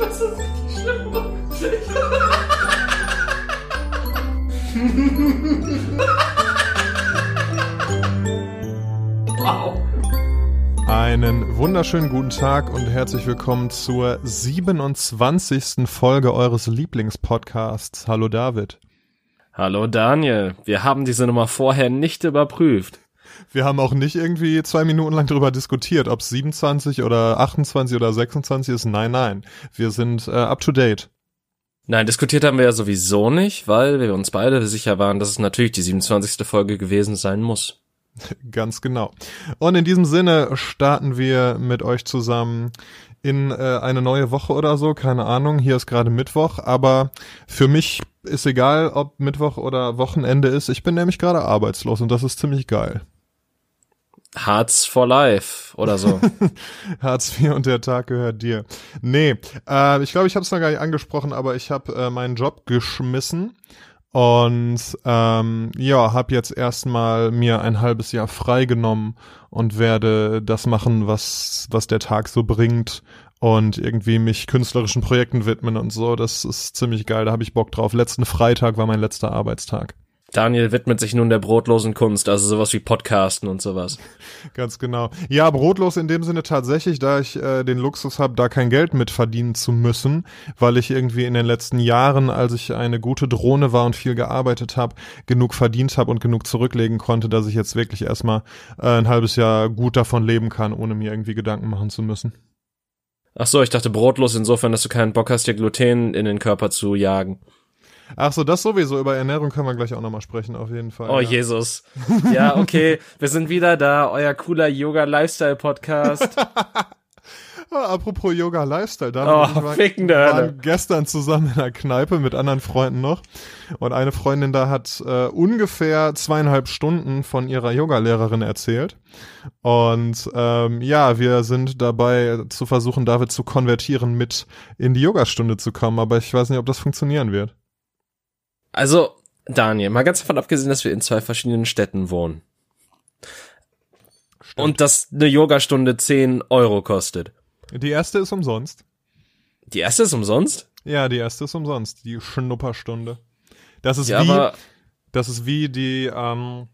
Das ist richtig schlimm. wow. Einen wunderschönen guten Tag und herzlich willkommen zur 27. Folge eures Lieblingspodcasts. Hallo David. Hallo Daniel. Wir haben diese Nummer vorher nicht überprüft. Wir haben auch nicht irgendwie zwei Minuten lang darüber diskutiert, ob es 27 oder 28 oder 26 ist. Nein, nein. Wir sind äh, up to date. Nein, diskutiert haben wir ja sowieso nicht, weil wir uns beide sicher waren, dass es natürlich die 27. Folge gewesen sein muss. Ganz genau. Und in diesem Sinne starten wir mit euch zusammen in äh, eine neue Woche oder so, keine Ahnung. Hier ist gerade Mittwoch, aber für mich ist egal, ob Mittwoch oder Wochenende ist. Ich bin nämlich gerade arbeitslos und das ist ziemlich geil. Hartz for Life oder so. Hartz IV und der Tag gehört dir. Nee, äh, ich glaube, ich habe es noch gar nicht angesprochen, aber ich habe äh, meinen Job geschmissen und ähm, ja, habe jetzt erstmal mir ein halbes Jahr freigenommen und werde das machen, was was der Tag so bringt und irgendwie mich künstlerischen Projekten widmen und so. Das ist ziemlich geil, da habe ich Bock drauf. Letzten Freitag war mein letzter Arbeitstag. Daniel widmet sich nun der brotlosen Kunst, also sowas wie Podcasten und sowas. Ganz genau. Ja, brotlos in dem Sinne tatsächlich, da ich äh, den Luxus habe, da kein Geld mit verdienen zu müssen, weil ich irgendwie in den letzten Jahren, als ich eine gute Drohne war und viel gearbeitet habe, genug verdient habe und genug zurücklegen konnte, dass ich jetzt wirklich erstmal äh, ein halbes Jahr gut davon leben kann, ohne mir irgendwie Gedanken machen zu müssen. Ach so, ich dachte brotlos insofern, dass du keinen Bock hast, dir Gluten in den Körper zu jagen. Ach so, das sowieso. Über Ernährung können wir gleich auch nochmal sprechen, auf jeden Fall. Oh, ja. Jesus. Ja, okay. wir sind wieder da, euer cooler Yoga-Lifestyle-Podcast. Apropos Yoga Lifestyle, da oh, war, waren gestern zusammen in der Kneipe mit anderen Freunden noch und eine Freundin da hat äh, ungefähr zweieinhalb Stunden von ihrer Yogalehrerin erzählt und ähm, ja, wir sind dabei zu versuchen, David zu konvertieren, mit in die Yogastunde zu kommen, aber ich weiß nicht, ob das funktionieren wird. Also, Daniel, mal ganz davon abgesehen, dass wir in zwei verschiedenen Städten wohnen. Stimmt. Und dass eine Yogastunde 10 Euro kostet. Die erste ist umsonst. Die erste ist umsonst? Ja, die erste ist umsonst. Die Schnupperstunde. Das ist ja, wie, das ist wie die, ähm,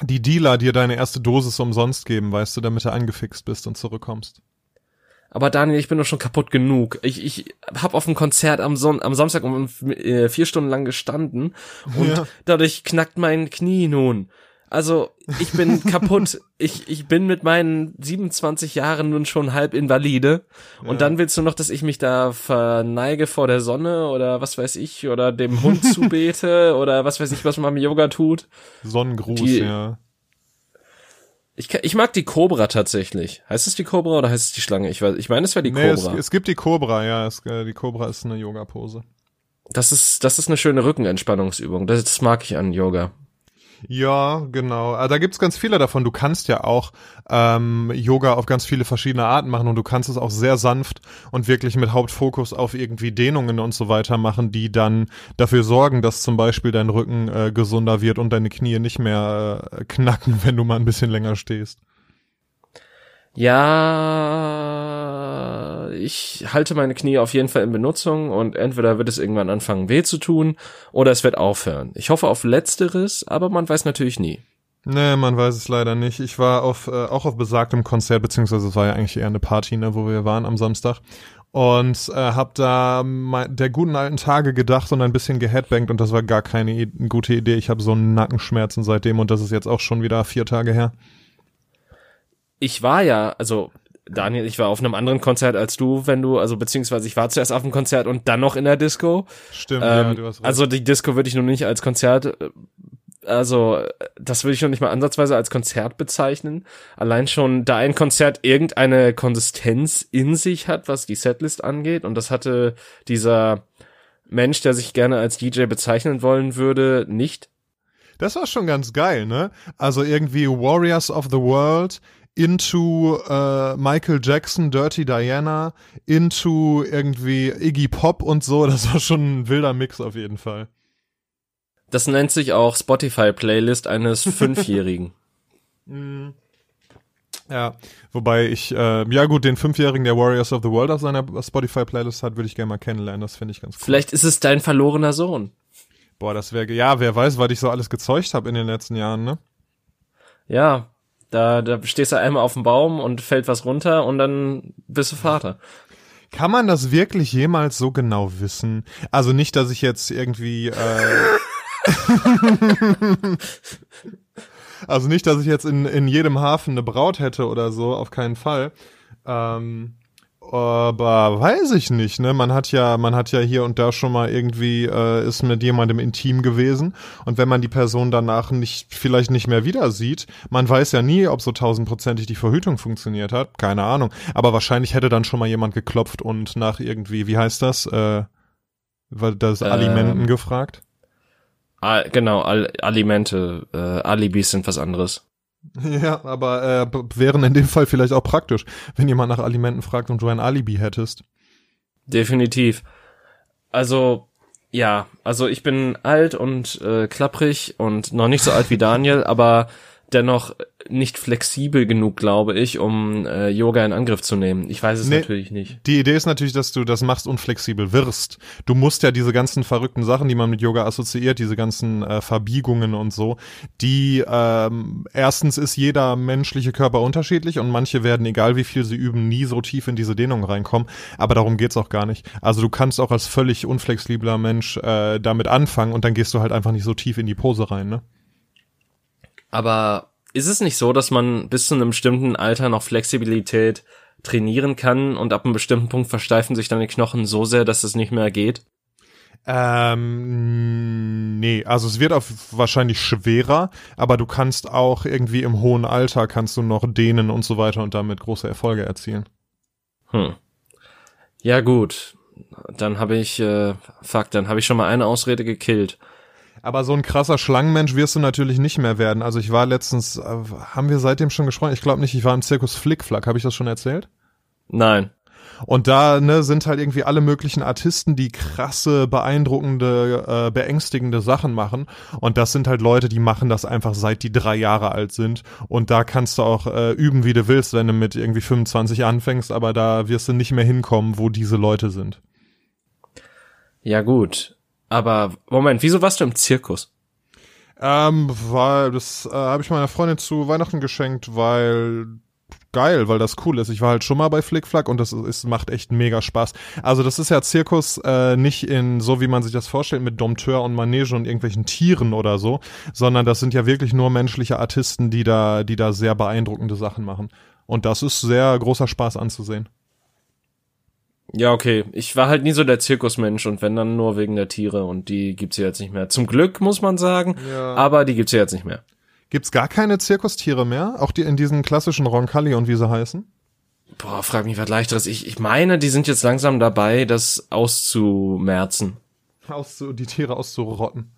die Dealer dir deine erste Dosis umsonst geben, weißt du, damit du angefixt bist und zurückkommst. Aber Daniel, ich bin doch schon kaputt genug. Ich, ich habe auf dem Konzert am, Son am Samstag um äh, vier Stunden lang gestanden und ja. dadurch knackt mein Knie nun. Also ich bin kaputt. Ich, ich bin mit meinen 27 Jahren nun schon halb invalide. Und ja. dann willst du noch, dass ich mich da verneige vor der Sonne oder was weiß ich oder dem Hund zubete oder was weiß ich, was man beim Yoga tut. Sonnengruß, Die, ja. Ich, ich mag die Cobra tatsächlich. Heißt es die Cobra oder heißt es die Schlange? Ich weiß, ich meine, es wäre die nee, Cobra. Es, es, gibt die Cobra, ja. Es, äh, die Cobra ist eine Yoga-Pose. Das ist, das ist eine schöne Rückenentspannungsübung. Das, das mag ich an Yoga. Ja, genau. Ah, da gibt's ganz viele davon. Du kannst ja auch ähm, Yoga auf ganz viele verschiedene Arten machen und du kannst es auch sehr sanft und wirklich mit Hauptfokus auf irgendwie Dehnungen und so weiter machen, die dann dafür sorgen, dass zum Beispiel dein Rücken äh, gesunder wird und deine Knie nicht mehr äh, knacken, wenn du mal ein bisschen länger stehst. Ja, ich halte meine Knie auf jeden Fall in Benutzung und entweder wird es irgendwann anfangen weh zu tun oder es wird aufhören. Ich hoffe auf letzteres, aber man weiß natürlich nie. Nee, man weiß es leider nicht. Ich war auf, äh, auch auf besagtem Konzert, beziehungsweise es war ja eigentlich eher eine Party, ne, wo wir waren am Samstag. Und äh, hab da der guten alten Tage gedacht und ein bisschen geheadbangt und das war gar keine gute Idee. Ich habe so einen Nackenschmerzen seitdem und das ist jetzt auch schon wieder vier Tage her ich war ja, also Daniel, ich war auf einem anderen Konzert als du, wenn du, also beziehungsweise ich war zuerst auf dem Konzert und dann noch in der Disco. Stimmt, ähm, ja, du hast recht. Also die Disco würde ich nun nicht als Konzert, äh, also das würde ich noch nicht mal ansatzweise als Konzert bezeichnen. Allein schon, da ein Konzert irgendeine Konsistenz in sich hat, was die Setlist angeht und das hatte dieser Mensch, der sich gerne als DJ bezeichnen wollen würde, nicht. Das war schon ganz geil, ne? Also irgendwie Warriors of the World, into äh, Michael Jackson, Dirty Diana, into irgendwie Iggy Pop und so. Das war schon ein wilder Mix auf jeden Fall. Das nennt sich auch Spotify Playlist eines Fünfjährigen. Mm. Ja, wobei ich, äh, ja gut, den Fünfjährigen, der Warriors of the World auf seiner Spotify-Playlist hat, würde ich gerne mal kennenlernen. Das finde ich ganz cool. Vielleicht ist es dein verlorener Sohn. Boah, das wäre, ja, wer weiß, was ich so alles gezeugt habe in den letzten Jahren, ne? Ja, da, da stehst du einmal auf dem Baum und fällt was runter und dann bist du Vater. Kann man das wirklich jemals so genau wissen? Also nicht, dass ich jetzt irgendwie, äh, also nicht, dass ich jetzt in, in jedem Hafen eine Braut hätte oder so, auf keinen Fall. Ähm, aber weiß ich nicht, ne? Man hat ja, man hat ja hier und da schon mal irgendwie äh, ist mit jemandem intim gewesen und wenn man die Person danach nicht vielleicht nicht mehr wieder sieht, man weiß ja nie, ob so tausendprozentig die Verhütung funktioniert hat, keine Ahnung. Aber wahrscheinlich hätte dann schon mal jemand geklopft und nach irgendwie, wie heißt das, äh, das Alimenten ähm, gefragt. Ah, genau, Al Alimente, äh, Alibis sind was anderes. Ja, aber äh, wären in dem Fall vielleicht auch praktisch, wenn jemand nach Alimenten fragt und du ein Alibi hättest. Definitiv. Also, ja, also ich bin alt und äh, klapprig und noch nicht so alt wie Daniel, aber dennoch nicht flexibel genug, glaube ich, um äh, Yoga in Angriff zu nehmen. Ich weiß es nee, natürlich nicht. Die Idee ist natürlich, dass du das machst und flexibel wirst. Du musst ja diese ganzen verrückten Sachen, die man mit Yoga assoziiert, diese ganzen äh, Verbiegungen und so, die ähm, erstens ist jeder menschliche Körper unterschiedlich und manche werden, egal wie viel sie üben, nie so tief in diese Dehnung reinkommen. Aber darum geht's auch gar nicht. Also du kannst auch als völlig unflexibler Mensch äh, damit anfangen und dann gehst du halt einfach nicht so tief in die Pose rein, ne? Aber ist es nicht so, dass man bis zu einem bestimmten Alter noch Flexibilität trainieren kann und ab einem bestimmten Punkt versteifen sich deine Knochen so sehr, dass es nicht mehr geht? Ähm, nee, also es wird auch wahrscheinlich schwerer, aber du kannst auch irgendwie im hohen Alter kannst du noch dehnen und so weiter und damit große Erfolge erzielen. Hm. Ja gut, dann habe ich, äh, fuck, dann habe ich schon mal eine Ausrede gekillt. Aber so ein krasser Schlangenmensch wirst du natürlich nicht mehr werden. Also ich war letztens, äh, haben wir seitdem schon gesprochen? Ich glaube nicht, ich war im Zirkus Flickflack. Habe ich das schon erzählt? Nein. Und da ne, sind halt irgendwie alle möglichen Artisten, die krasse, beeindruckende, äh, beängstigende Sachen machen. Und das sind halt Leute, die machen das einfach seit die drei Jahre alt sind. Und da kannst du auch äh, üben, wie du willst, wenn du mit irgendwie 25 anfängst, aber da wirst du nicht mehr hinkommen, wo diese Leute sind. Ja gut, aber Moment, wieso warst du im Zirkus? Ähm, weil das äh, habe ich meiner Freundin zu Weihnachten geschenkt, weil geil, weil das cool ist. Ich war halt schon mal bei Flickflack und das ist, macht echt mega Spaß. Also das ist ja Zirkus äh, nicht in so, wie man sich das vorstellt, mit Dompteur und Manege und irgendwelchen Tieren oder so, sondern das sind ja wirklich nur menschliche Artisten, die da, die da sehr beeindruckende Sachen machen. Und das ist sehr großer Spaß anzusehen. Ja, okay. Ich war halt nie so der Zirkusmensch und wenn dann nur wegen der Tiere und die gibt's ja jetzt nicht mehr. Zum Glück muss man sagen, ja. aber die gibt's ja jetzt nicht mehr. Gibt's gar keine Zirkustiere mehr? Auch die in diesen klassischen Roncalli und wie sie heißen? Boah, frag mich was leichteres. Ich, ich meine, die sind jetzt langsam dabei, das auszumerzen. Auszu, die Tiere auszurotten.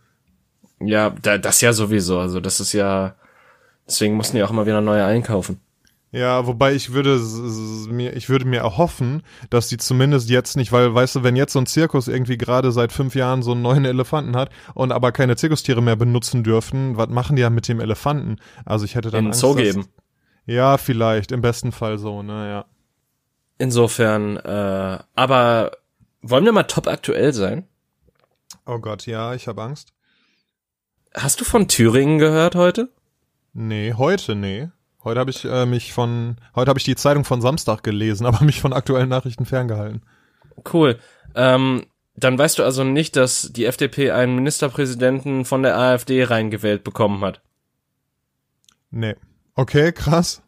Ja, da, das ja sowieso. Also das ist ja, deswegen mussten die auch immer wieder neue einkaufen. Ja, wobei ich würde mir, ich würde mir erhoffen, dass die zumindest jetzt nicht, weil, weißt du, wenn jetzt so ein Zirkus irgendwie gerade seit fünf Jahren so einen neuen Elefanten hat und aber keine Zirkustiere mehr benutzen dürfen, was machen die ja mit dem Elefanten? Also ich hätte dann In Angst, Zoo geben. ja, vielleicht, im besten Fall so, ne, ja. Insofern, äh, aber wollen wir mal top aktuell sein? Oh Gott, ja, ich habe Angst. Hast du von Thüringen gehört heute? Nee, heute nee. Heute habe ich äh, mich von, heute habe ich die Zeitung von Samstag gelesen, aber mich von aktuellen Nachrichten ferngehalten. Cool. Ähm, dann weißt du also nicht, dass die FDP einen Ministerpräsidenten von der AfD reingewählt bekommen hat. Nee. Okay, krass.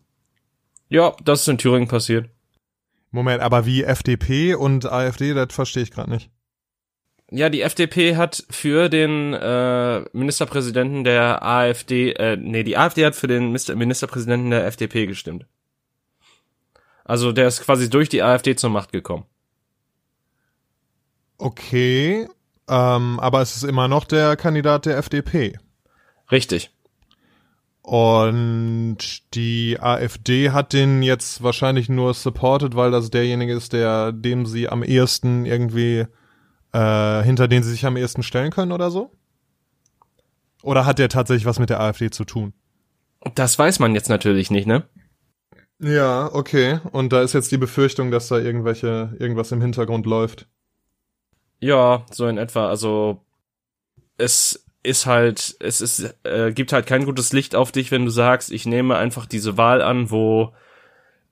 Ja, das ist in Thüringen passiert. Moment, aber wie FDP und AfD, das verstehe ich gerade nicht. Ja, die FDP hat für den äh, Ministerpräsidenten der AfD, äh, nee, die AfD hat für den Ministerpräsidenten der FDP gestimmt. Also der ist quasi durch die AfD zur Macht gekommen. Okay, ähm, aber es ist immer noch der Kandidat der FDP. Richtig. Und die AfD hat den jetzt wahrscheinlich nur supported, weil das derjenige ist, der dem sie am ehesten irgendwie äh, hinter den sie sich am ehesten stellen können oder so? Oder hat der tatsächlich was mit der AfD zu tun? Das weiß man jetzt natürlich nicht, ne? Ja, okay. Und da ist jetzt die Befürchtung, dass da irgendwelche, irgendwas im Hintergrund läuft. Ja, so in etwa. Also es ist halt, es ist, äh, gibt halt kein gutes Licht auf dich, wenn du sagst, ich nehme einfach diese Wahl an, wo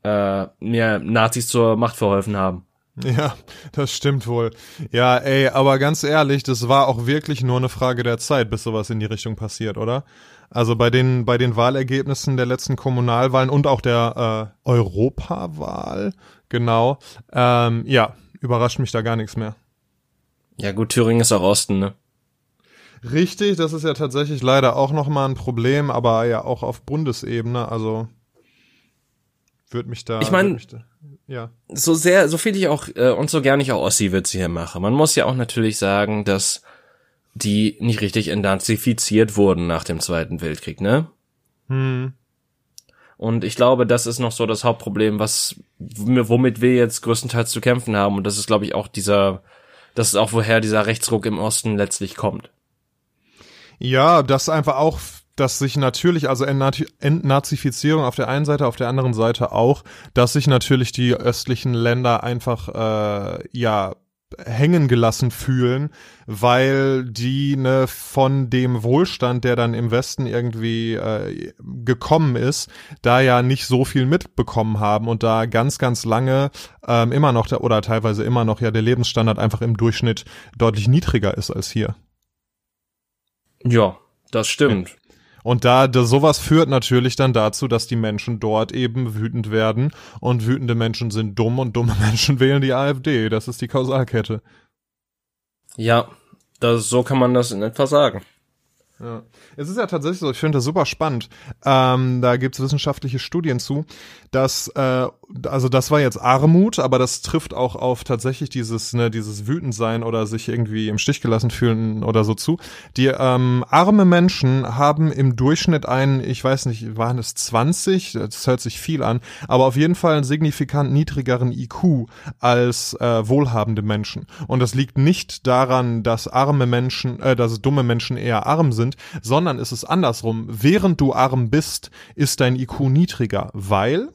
äh, mir Nazis zur Macht verholfen haben. Ja, das stimmt wohl. Ja, ey, aber ganz ehrlich, das war auch wirklich nur eine Frage der Zeit, bis sowas in die Richtung passiert, oder? Also bei den bei den Wahlergebnissen der letzten Kommunalwahlen und auch der äh, Europawahl, genau. Ähm, ja, überrascht mich da gar nichts mehr. Ja, gut, Thüringen ist auch Osten, ne? Richtig, das ist ja tatsächlich leider auch nochmal ein Problem, aber ja auch auf Bundesebene, also würde mich da. Ich meine, ja. So sehr, so viel ich auch äh, und so gern ich auch Ossi-Witze hier mache. Man muss ja auch natürlich sagen, dass die nicht richtig entnazifiziert wurden nach dem Zweiten Weltkrieg, ne? Hm. Und ich glaube, das ist noch so das Hauptproblem, was womit wir jetzt größtenteils zu kämpfen haben. Und das ist, glaube ich, auch dieser, das ist auch woher dieser Rechtsruck im Osten letztlich kommt. Ja, das einfach auch dass sich natürlich, also Entnazifizierung auf der einen Seite, auf der anderen Seite auch, dass sich natürlich die östlichen Länder einfach, äh, ja, hängen gelassen fühlen, weil die ne von dem Wohlstand, der dann im Westen irgendwie äh, gekommen ist, da ja nicht so viel mitbekommen haben und da ganz ganz lange ähm, immer noch der, oder teilweise immer noch ja der Lebensstandard einfach im Durchschnitt deutlich niedriger ist als hier. Ja, das stimmt. Und da, da sowas führt natürlich dann dazu, dass die Menschen dort eben wütend werden und wütende Menschen sind dumm und dumme Menschen wählen die AfD. Das ist die Kausalkette. Ja, das, so kann man das in etwa sagen. Ja. Es ist ja tatsächlich so, ich finde das super spannend. Ähm, da gibt es wissenschaftliche Studien zu, dass, äh, also das war jetzt Armut, aber das trifft auch auf tatsächlich dieses, ne, dieses Wütendsein oder sich irgendwie im Stich gelassen fühlen oder so zu. Die ähm, arme Menschen haben im Durchschnitt einen, ich weiß nicht, waren es 20? Das hört sich viel an, aber auf jeden Fall einen signifikant niedrigeren IQ als äh, wohlhabende Menschen. Und das liegt nicht daran, dass arme Menschen, äh, dass dumme Menschen eher arm sind, sondern ist es andersrum. Während du arm bist, ist dein IQ niedriger, weil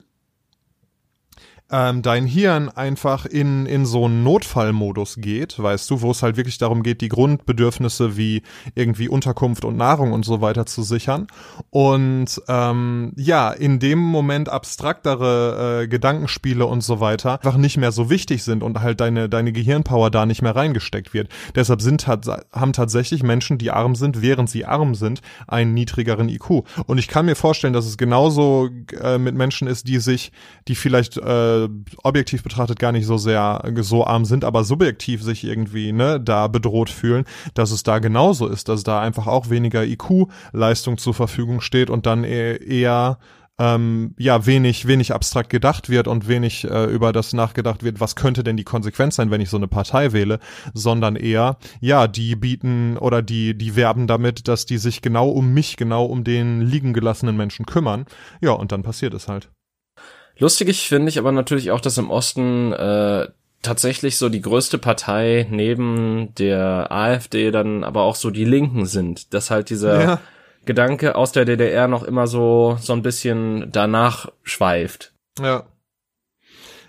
ähm, dein Hirn einfach in, in so einen Notfallmodus geht, weißt du, wo es halt wirklich darum geht, die Grundbedürfnisse wie irgendwie Unterkunft und Nahrung und so weiter zu sichern. Und ähm, ja, in dem Moment abstraktere äh, Gedankenspiele und so weiter einfach nicht mehr so wichtig sind und halt deine, deine Gehirnpower da nicht mehr reingesteckt wird. Deshalb sind haben tatsächlich Menschen, die arm sind, während sie arm sind, einen niedrigeren IQ. Und ich kann mir vorstellen, dass es genauso äh, mit Menschen ist, die sich, die vielleicht äh, objektiv betrachtet gar nicht so sehr so arm sind, aber subjektiv sich irgendwie ne, da bedroht fühlen, dass es da genauso ist, dass da einfach auch weniger IQ-Leistung zur Verfügung steht und dann e-, eher ähm, ja wenig wenig abstrakt gedacht wird und wenig äh, über das nachgedacht wird, was könnte denn die Konsequenz sein, wenn ich so eine Partei wähle, sondern eher ja die bieten oder die die werben damit, dass die sich genau um mich, genau um den liegen gelassenen Menschen kümmern. Ja und dann passiert es halt. Lustig finde ich aber natürlich auch, dass im Osten äh, tatsächlich so die größte Partei neben der AfD dann aber auch so die Linken sind. Dass halt dieser ja. Gedanke aus der DDR noch immer so, so ein bisschen danach schweift. Ja.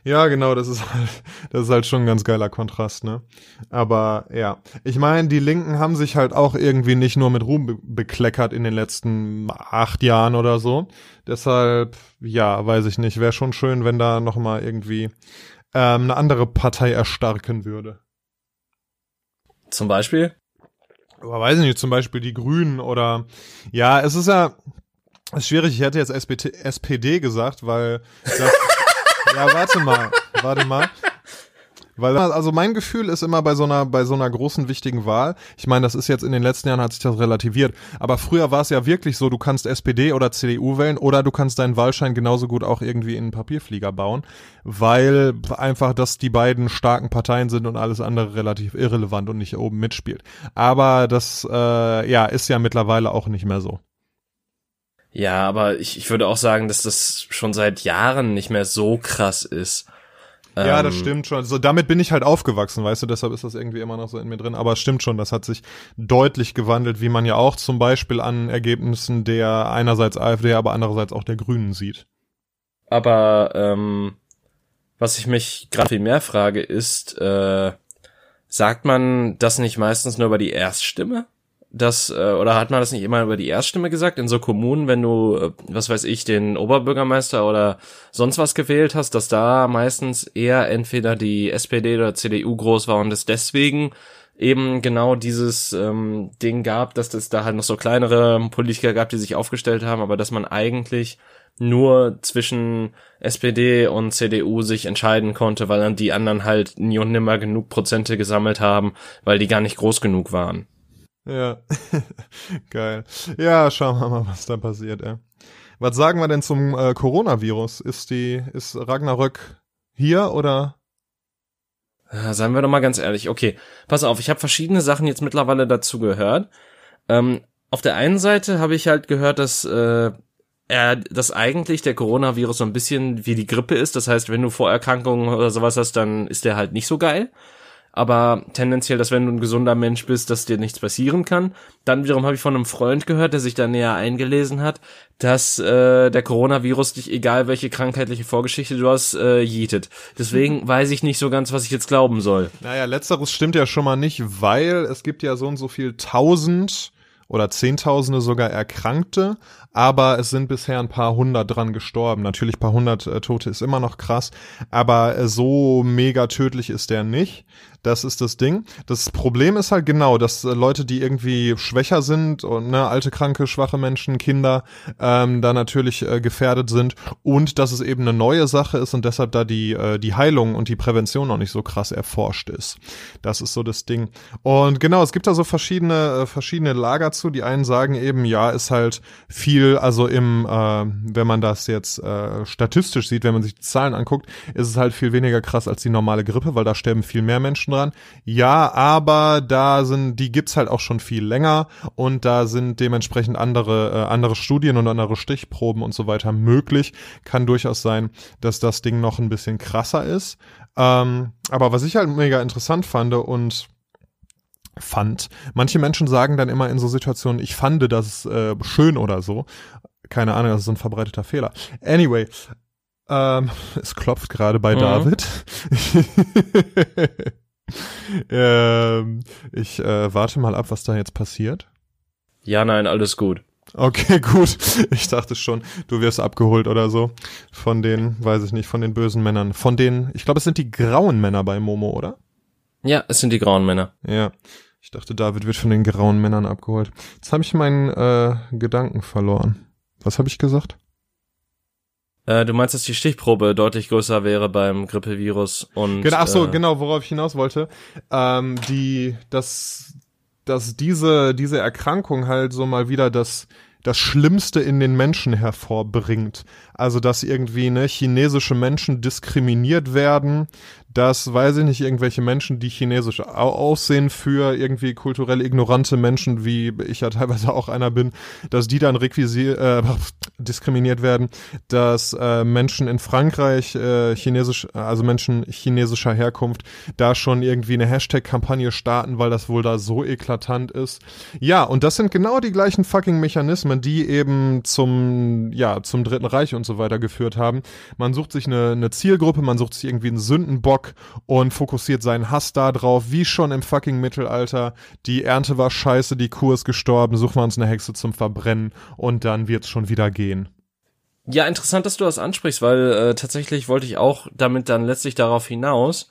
Ja, genau, das ist halt, das ist halt schon ein ganz geiler Kontrast, ne? Aber ja, ich meine, die Linken haben sich halt auch irgendwie nicht nur mit Ruhm be bekleckert in den letzten acht Jahren oder so. Deshalb, ja, weiß ich nicht, wäre schon schön, wenn da noch mal irgendwie ähm, eine andere Partei erstarken würde. Zum Beispiel? Aber weiß ich nicht, zum Beispiel die Grünen oder ja, es ist ja ist schwierig, ich hätte jetzt SPD, SPD gesagt, weil das ja, warte mal, warte mal. Weil, also mein Gefühl ist immer bei so einer, bei so einer großen wichtigen Wahl, ich meine, das ist jetzt in den letzten Jahren hat sich das relativiert, aber früher war es ja wirklich so, du kannst SPD oder CDU wählen oder du kannst deinen Wahlschein genauso gut auch irgendwie in einen Papierflieger bauen, weil einfach das die beiden starken Parteien sind und alles andere relativ irrelevant und nicht oben mitspielt. Aber das, äh, ja, ist ja mittlerweile auch nicht mehr so. Ja, aber ich, ich würde auch sagen, dass das schon seit Jahren nicht mehr so krass ist. Ja, das ähm, stimmt schon. So, damit bin ich halt aufgewachsen, weißt du, deshalb ist das irgendwie immer noch so in mir drin. Aber es stimmt schon, das hat sich deutlich gewandelt, wie man ja auch zum Beispiel an Ergebnissen der einerseits AfD, aber andererseits auch der Grünen sieht. Aber ähm, was ich mich gerade viel mehr frage, ist, äh, sagt man das nicht meistens nur über die Erststimme? Das, äh, oder hat man das nicht immer über die Erststimme gesagt? In so Kommunen, wenn du, äh, was weiß ich, den Oberbürgermeister oder sonst was gewählt hast, dass da meistens eher entweder die SPD oder CDU groß war und es deswegen eben genau dieses ähm, Ding gab, dass es da halt noch so kleinere Politiker gab, die sich aufgestellt haben, aber dass man eigentlich nur zwischen SPD und CDU sich entscheiden konnte, weil dann die anderen halt nie und nimmer genug Prozente gesammelt haben, weil die gar nicht groß genug waren. Ja, geil. Ja, schauen wir mal, was da passiert, ey. Was sagen wir denn zum äh, Coronavirus? Ist die, ist Ragnarök hier oder ja, seien wir doch mal ganz ehrlich. Okay, pass auf, ich habe verschiedene Sachen jetzt mittlerweile dazu gehört. Ähm, auf der einen Seite habe ich halt gehört, dass äh, er, dass eigentlich der Coronavirus so ein bisschen wie die Grippe ist. Das heißt, wenn du Vorerkrankungen oder sowas hast, dann ist der halt nicht so geil aber tendenziell, dass wenn du ein gesunder Mensch bist, dass dir nichts passieren kann. Dann wiederum habe ich von einem Freund gehört, der sich da näher eingelesen hat, dass äh, der Coronavirus dich, egal welche krankheitliche Vorgeschichte du hast, äh, jietet. Deswegen weiß ich nicht so ganz, was ich jetzt glauben soll. Naja, letzteres stimmt ja schon mal nicht, weil es gibt ja so und so viel tausend oder Zehntausende sogar Erkrankte, aber es sind bisher ein paar hundert dran gestorben. Natürlich paar hundert äh, Tote ist immer noch krass, aber äh, so mega tödlich ist der nicht. Das ist das Ding. Das Problem ist halt genau, dass äh, Leute, die irgendwie schwächer sind und ne, alte, kranke, schwache Menschen, Kinder, ähm, da natürlich äh, gefährdet sind und dass es eben eine neue Sache ist und deshalb da die, äh, die Heilung und die Prävention noch nicht so krass erforscht ist. Das ist so das Ding. Und genau, es gibt da so verschiedene, äh, verschiedene Lager zu. Die einen sagen eben, ja, ist halt viel, also im, äh, wenn man das jetzt äh, statistisch sieht, wenn man sich die Zahlen anguckt, ist es halt viel weniger krass als die normale Grippe, weil da sterben viel mehr Menschen Menschen dran. Ja, aber da sind, die gibt's halt auch schon viel länger und da sind dementsprechend andere, äh, andere Studien und andere Stichproben und so weiter möglich. Kann durchaus sein, dass das Ding noch ein bisschen krasser ist. Ähm, aber was ich halt mega interessant fand und fand. Manche Menschen sagen dann immer in so Situationen, ich fand das äh, schön oder so. Keine Ahnung, das ist ein verbreiteter Fehler. Anyway, ähm, es klopft gerade bei mhm. David. ähm, ich äh, warte mal ab, was da jetzt passiert. Ja, nein, alles gut. Okay, gut. Ich dachte schon, du wirst abgeholt oder so. Von den, weiß ich nicht, von den bösen Männern. Von den, ich glaube, es sind die grauen Männer bei Momo, oder? Ja, es sind die grauen Männer. Ja. Ich dachte, David wird von den grauen Männern abgeholt. Jetzt habe ich meinen äh, Gedanken verloren. Was habe ich gesagt? Äh, du meinst, dass die Stichprobe deutlich größer wäre beim Grippevirus und. Genau, ach so, äh, genau, worauf ich hinaus wollte. Ähm, die, dass, dass diese, diese Erkrankung halt so mal wieder das, das Schlimmste in den Menschen hervorbringt. Also, dass irgendwie ne, chinesische Menschen diskriminiert werden, dass, weiß ich nicht, irgendwelche Menschen, die chinesisch aussehen für irgendwie kulturell ignorante Menschen, wie ich ja teilweise auch einer bin, dass die dann requisiert, äh, diskriminiert werden, dass äh, Menschen in Frankreich äh, chinesisch, also Menschen chinesischer Herkunft, da schon irgendwie eine Hashtag-Kampagne starten, weil das wohl da so eklatant ist. Ja, und das sind genau die gleichen fucking Mechanismen, die eben zum, ja, zum Dritten Reich und so weiter geführt haben. Man sucht sich eine, eine Zielgruppe, man sucht sich irgendwie einen Sündenbock, Bock und fokussiert seinen Hass da drauf, wie schon im fucking Mittelalter. Die Ernte war scheiße, die Kuh ist gestorben, suchen wir uns eine Hexe zum Verbrennen und dann wird's schon wieder gehen. Ja, interessant, dass du das ansprichst, weil äh, tatsächlich wollte ich auch damit dann letztlich darauf hinaus,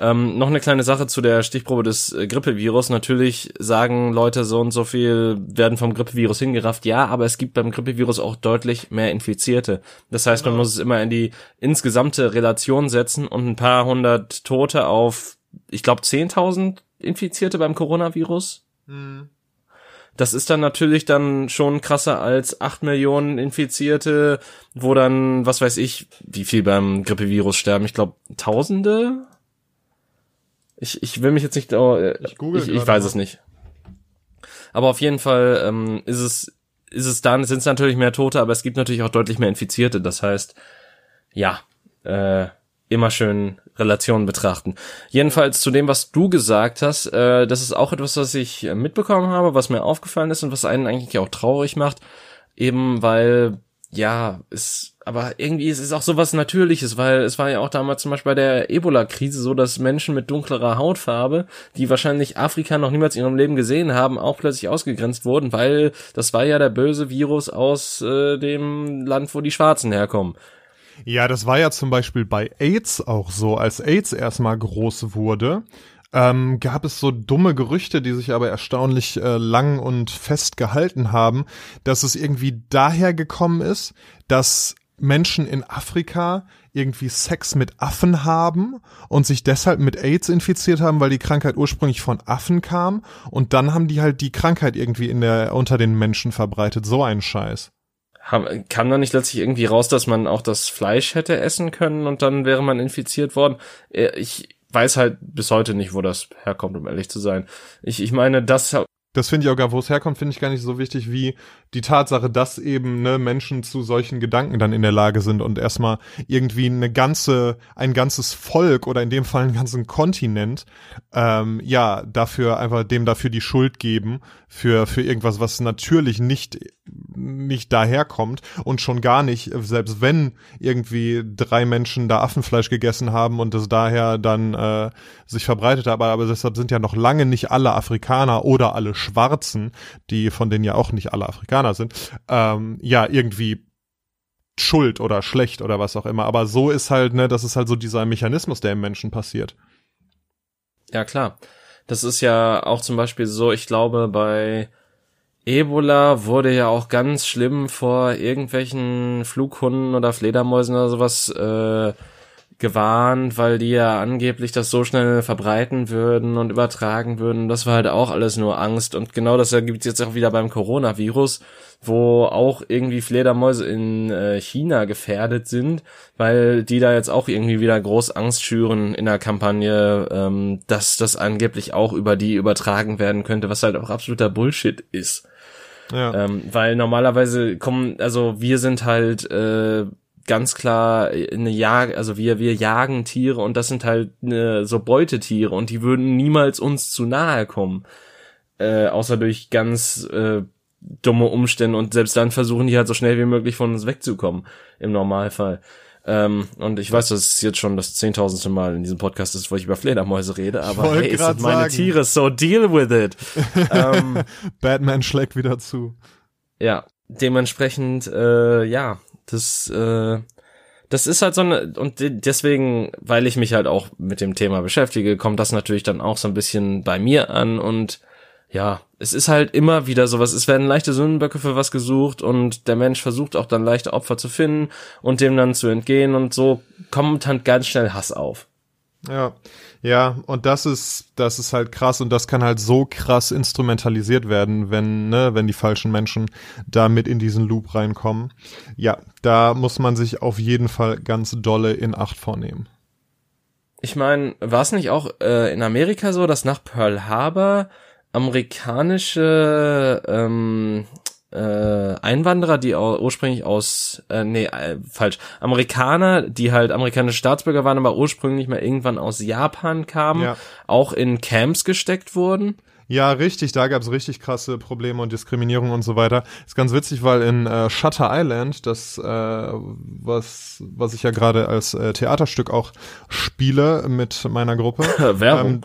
ähm, noch eine kleine Sache zu der Stichprobe des äh, Grippevirus. Natürlich sagen Leute, so und so viel werden vom Grippevirus hingerafft. Ja, aber es gibt beim Grippevirus auch deutlich mehr Infizierte. Das heißt, man genau. muss es immer in die insgesamte Relation setzen und ein paar hundert Tote auf, ich glaube, 10.000 Infizierte beim Coronavirus. Mhm. Das ist dann natürlich dann schon krasser als acht Millionen Infizierte, wo dann, was weiß ich, wie viel beim Grippevirus sterben. Ich glaube, Tausende? Ich, ich will mich jetzt nicht, oh, ich, ich, ich weiß mal. es nicht. Aber auf jeden Fall ähm, ist es ist es dann sind es natürlich mehr Tote, aber es gibt natürlich auch deutlich mehr Infizierte. Das heißt, ja, äh, immer schön Relationen betrachten. Jedenfalls zu dem, was du gesagt hast, äh, das ist auch etwas, was ich mitbekommen habe, was mir aufgefallen ist und was einen eigentlich auch traurig macht, eben weil ja, ist, aber irgendwie ist es auch sowas Natürliches, weil es war ja auch damals zum Beispiel bei der Ebola-Krise so, dass Menschen mit dunklerer Hautfarbe, die wahrscheinlich Afrika noch niemals in ihrem Leben gesehen haben, auch plötzlich ausgegrenzt wurden, weil das war ja der böse Virus aus äh, dem Land, wo die Schwarzen herkommen. Ja, das war ja zum Beispiel bei AIDS auch so, als AIDS erstmal groß wurde ähm, gab es so dumme Gerüchte, die sich aber erstaunlich äh, lang und fest gehalten haben, dass es irgendwie daher gekommen ist, dass Menschen in Afrika irgendwie Sex mit Affen haben und sich deshalb mit AIDS infiziert haben, weil die Krankheit ursprünglich von Affen kam und dann haben die halt die Krankheit irgendwie in der unter den Menschen verbreitet, so ein Scheiß. Kam da nicht letztlich irgendwie raus, dass man auch das Fleisch hätte essen können und dann wäre man infiziert worden? Äh, ich weiß halt bis heute nicht, wo das herkommt, um ehrlich zu sein. Ich, ich meine, das das finde ich auch gar, wo es herkommt, finde ich gar nicht so wichtig wie die Tatsache, dass eben ne, Menschen zu solchen Gedanken dann in der Lage sind und erstmal irgendwie eine ganze, ein ganzes Volk oder in dem Fall einen ganzen Kontinent, ähm, ja, dafür einfach dem dafür die Schuld geben für für irgendwas, was natürlich nicht nicht daherkommt und schon gar nicht, selbst wenn irgendwie drei Menschen da Affenfleisch gegessen haben und es daher dann äh, sich verbreitet hat, aber, aber deshalb sind ja noch lange nicht alle Afrikaner oder alle Schwarzen, die von denen ja auch nicht alle Afrikaner sind, ähm, ja irgendwie schuld oder schlecht oder was auch immer. Aber so ist halt, ne, das ist halt so dieser Mechanismus, der im Menschen passiert. Ja, klar. Das ist ja auch zum Beispiel so, ich glaube, bei Ebola wurde ja auch ganz schlimm vor irgendwelchen Flughunden oder Fledermäusen oder sowas äh, gewarnt, weil die ja angeblich das so schnell verbreiten würden und übertragen würden. Das war halt auch alles nur Angst. Und genau das gibt es jetzt auch wieder beim Coronavirus, wo auch irgendwie Fledermäuse in äh, China gefährdet sind, weil die da jetzt auch irgendwie wieder groß Angst schüren in der Kampagne, ähm, dass das angeblich auch über die übertragen werden könnte, was halt auch absoluter Bullshit ist. Ähm, weil normalerweise kommen, also wir sind halt äh, ganz klar eine Jag, also wir wir jagen Tiere und das sind halt ne, so Beutetiere und die würden niemals uns zu nahe kommen, äh, außer durch ganz äh, dumme Umstände und selbst dann versuchen die halt so schnell wie möglich von uns wegzukommen im Normalfall. Ähm, und ich weiß, dass es jetzt schon das zehntausendste Mal in diesem Podcast ist, wo ich über Fledermäuse rede, aber hey, es sind meine sagen. Tiere, so deal with it. ähm, Batman schlägt wieder zu. Ja, dementsprechend, äh, ja, das, äh, das ist halt so eine, und deswegen, weil ich mich halt auch mit dem Thema beschäftige, kommt das natürlich dann auch so ein bisschen bei mir an und ja, es ist halt immer wieder sowas, es werden leichte Sündenböcke für was gesucht und der Mensch versucht auch dann leichte Opfer zu finden und dem dann zu entgehen und so kommt dann ganz schnell Hass auf. Ja, ja, und das ist, das ist halt krass und das kann halt so krass instrumentalisiert werden, wenn, ne, wenn die falschen Menschen da mit in diesen Loop reinkommen. Ja, da muss man sich auf jeden Fall ganz dolle in Acht vornehmen. Ich meine, war es nicht auch äh, in Amerika so, dass nach Pearl Harbor amerikanische ähm, äh, Einwanderer, die ursprünglich aus, äh, nee, äh, falsch, Amerikaner, die halt amerikanische Staatsbürger waren, aber ursprünglich mal irgendwann aus Japan kamen, ja. auch in Camps gesteckt wurden. Ja, richtig, da gab's richtig krasse Probleme und Diskriminierung und so weiter. Ist ganz witzig, weil in äh, Shutter Island, das äh, was was ich ja gerade als äh, Theaterstück auch spiele mit meiner Gruppe. Werbung. Ähm,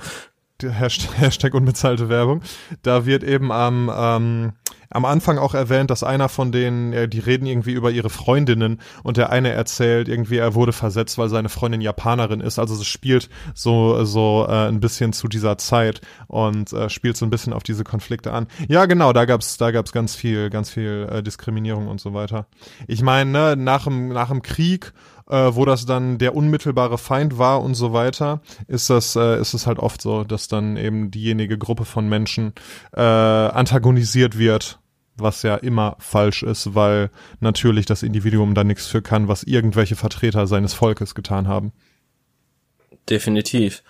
Hashtag, Hashtag unbezahlte Werbung. Da wird eben am, ähm, am Anfang auch erwähnt, dass einer von denen, ja, die reden irgendwie über ihre Freundinnen und der eine erzählt irgendwie, er wurde versetzt, weil seine Freundin Japanerin ist. Also es spielt so, so äh, ein bisschen zu dieser Zeit und äh, spielt so ein bisschen auf diese Konflikte an. Ja, genau, da gab's, da gab's ganz viel, ganz viel äh, Diskriminierung und so weiter. Ich meine, ne, nach dem, nach dem Krieg äh, wo das dann der unmittelbare Feind war und so weiter, ist das, äh, ist es halt oft so, dass dann eben diejenige Gruppe von Menschen äh, antagonisiert wird, was ja immer falsch ist, weil natürlich das Individuum da nichts für kann, was irgendwelche Vertreter seines Volkes getan haben. Definitiv.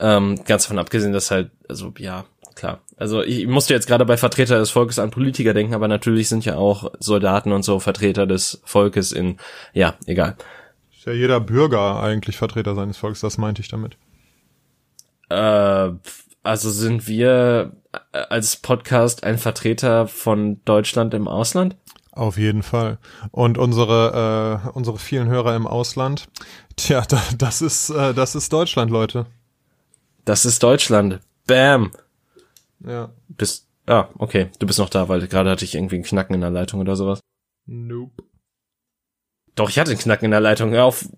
Ähm, ganz davon abgesehen, dass halt, also ja, klar. Also ich musste jetzt gerade bei Vertreter des Volkes an Politiker denken, aber natürlich sind ja auch Soldaten und so Vertreter des Volkes in, ja, egal ja jeder Bürger eigentlich Vertreter seines Volkes, das meinte ich damit. Äh, also sind wir als Podcast ein Vertreter von Deutschland im Ausland? Auf jeden Fall. Und unsere, äh, unsere vielen Hörer im Ausland, tja, da, das ist, äh, das ist Deutschland, Leute. Das ist Deutschland. Bam. Ja. Bist, ah, okay. Du bist noch da, weil gerade hatte ich irgendwie einen Knacken in der Leitung oder sowas. Nope. Doch, ich hatte einen Knacken in der Leitung. Hör auf.